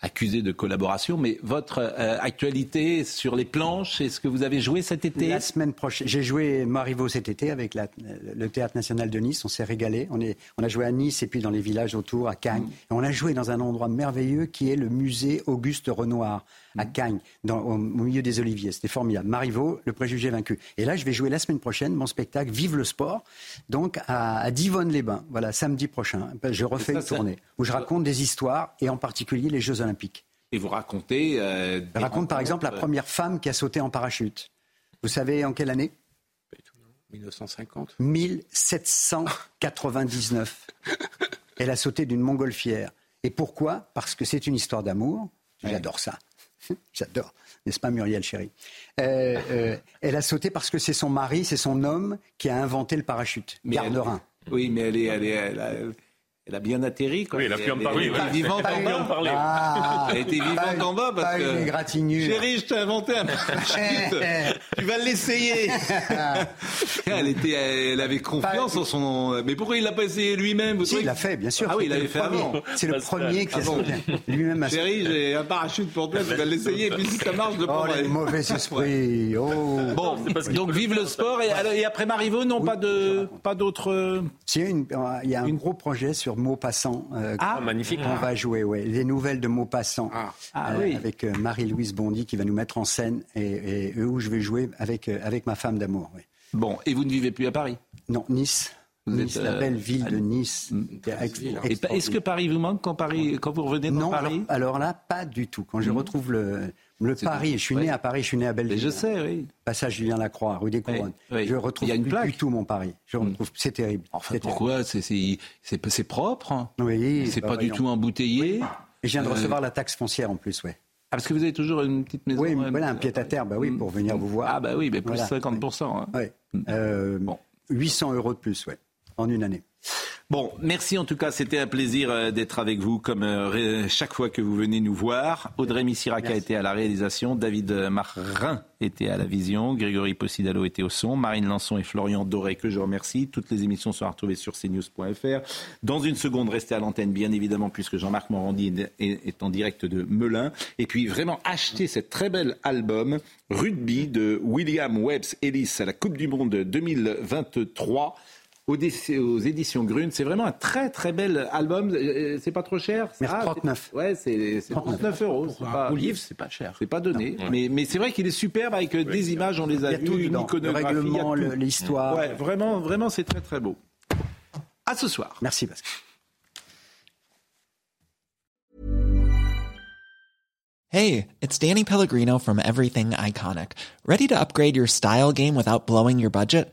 accusé de collaboration. Mais votre euh, actualité sur les planches, est-ce que vous avez joué cet été? La semaine prochaine, j'ai joué Marivaux cet été avec le Théâtre National de Nice. On s'est régalé. On, est, on a joué à Nice et puis dans les villages autour, à Cagnes. Mm. Et on a joué dans un endroit merveilleux qui est le musée Auguste Renoir à mm. Cagnes, dans, au, milieu des oliviers. C'était formidable. Marivaux, le préjugé vaincu. Et là, je vais jouer la semaine prochaine mon spectacle Vive le sport, donc à, à Divonne-les-Bains. Voilà, samedi prochain. Je refais une tournée où je raconte des histoires et en particulier les Jeux Olympiques. Et vous racontez. Euh, je raconte par exemple la première femme qui a sauté en parachute. Vous savez en quelle année? 1950 1799. Elle a sauté d'une montgolfière. Et pourquoi? Parce que c'est une histoire d'amour. J'adore ça. J'adore, n'est-ce pas Muriel chérie? Euh, euh, Elle a sauté parce que c'est son mari, c'est son homme qui a inventé le parachute, mais oui, mais elle est, elle est, Elle a bien atterri. Quoi. Oui, elle a pu en parler. Elle était vivante en bas. Ah, Elle était vivante en bas parce que. Chérie, je t'ai inventé un parachute. tu vas l'essayer. elle était, elle avait confiance en son. Mais pourquoi il l'a pas essayé lui-même Si, il l'a fait, bien sûr. Ah oui, il l'avait le fait avant. C'est le premier qui a lui-même a Chérie, j'ai un parachute pour toi, tu vas l'essayer. Et puis si ça marche, je le Oh, prendrai. les mauvais esprits. Oh. Bon, donc vive le sport. Et, après Marivaux, non, pas de, pas d'autres. euh, une- il y a un gros projet sur Maupassant. euh, Ah, magnifique. On va jouer, ouais. Les nouvelles de Maupassant. Ah euh, oui. Avec euh, Marie-Louise Bondy qui va nous mettre en scène et, et où je vais jouer avec, euh, avec ma femme d'amour. Bon, et vous ne vivez plus à Paris? Non, Nice. Vous nice, êtes, la euh, belle ville de Nice. Est-ce que Paris vous manque quand, Paris, quand vous revenez dans Non, alors, Paris? alors là, pas du tout. Quand je retrouve le, le Paris, bon. je suis né à Paris, je suis né à Belleville. Je sais, oui. Passage Julien Lacroix, rue des Couronnes. Oui, oui. Je retrouve Il y a une plus plaque. du tout mon Paris. Je retrouve, c'est terrible. Enfin, pourquoi C'est propre. hein. Oui, C'est bah, pas du tout embouteillé. Et je viens de Euh, recevoir la taxe foncière en plus, ouais. Ah, parce que vous avez toujours une petite maison. Oui, euh, voilà, un pied à terre, bah oui, pour venir vous voir. Ah, bah oui, mais plus Voilà. 50%. hein. Ouais. Euh, 800 euros de plus, ouais, en une année. Bon, merci en tout cas, c'était un plaisir euh, d'être avec vous comme euh, chaque fois que vous venez nous voir. Audrey Missiraka était à la réalisation, David euh, Marin était à la vision, Grégory Possidalo était au son, Marine Lançon et Florian Doré que je remercie. Toutes les émissions sont à retrouver sur cnews.fr. Dans une seconde, restez à l'antenne bien évidemment puisque Jean-Marc Morandi est, en direct de Melun. Et puis vraiment achetez cet très bel album Rugby de William Webbs Ellis à la Coupe du Monde 2023 aux, éditions Grune. C'est vraiment un très très bel album. Euh, C'est pas trop cher Merci, Ah, 39. c'est- Ouais, c'est c'est 39 euros. Pas, Un livre, c'est pas cher. c'est pas donné. Mais, mais c'est vrai qu'il est superbe avec euh, des images, on les a Il y a tout vues, une. Le iconographie. a règlement, le- l'histoire. Ouais, vraiment, vraiment, c'est très très beau. À ce soir. Merci Pascal. Hey, it's Danny Pellegrino from Everything Iconic. Ready to upgrade your style game without blowing your budget?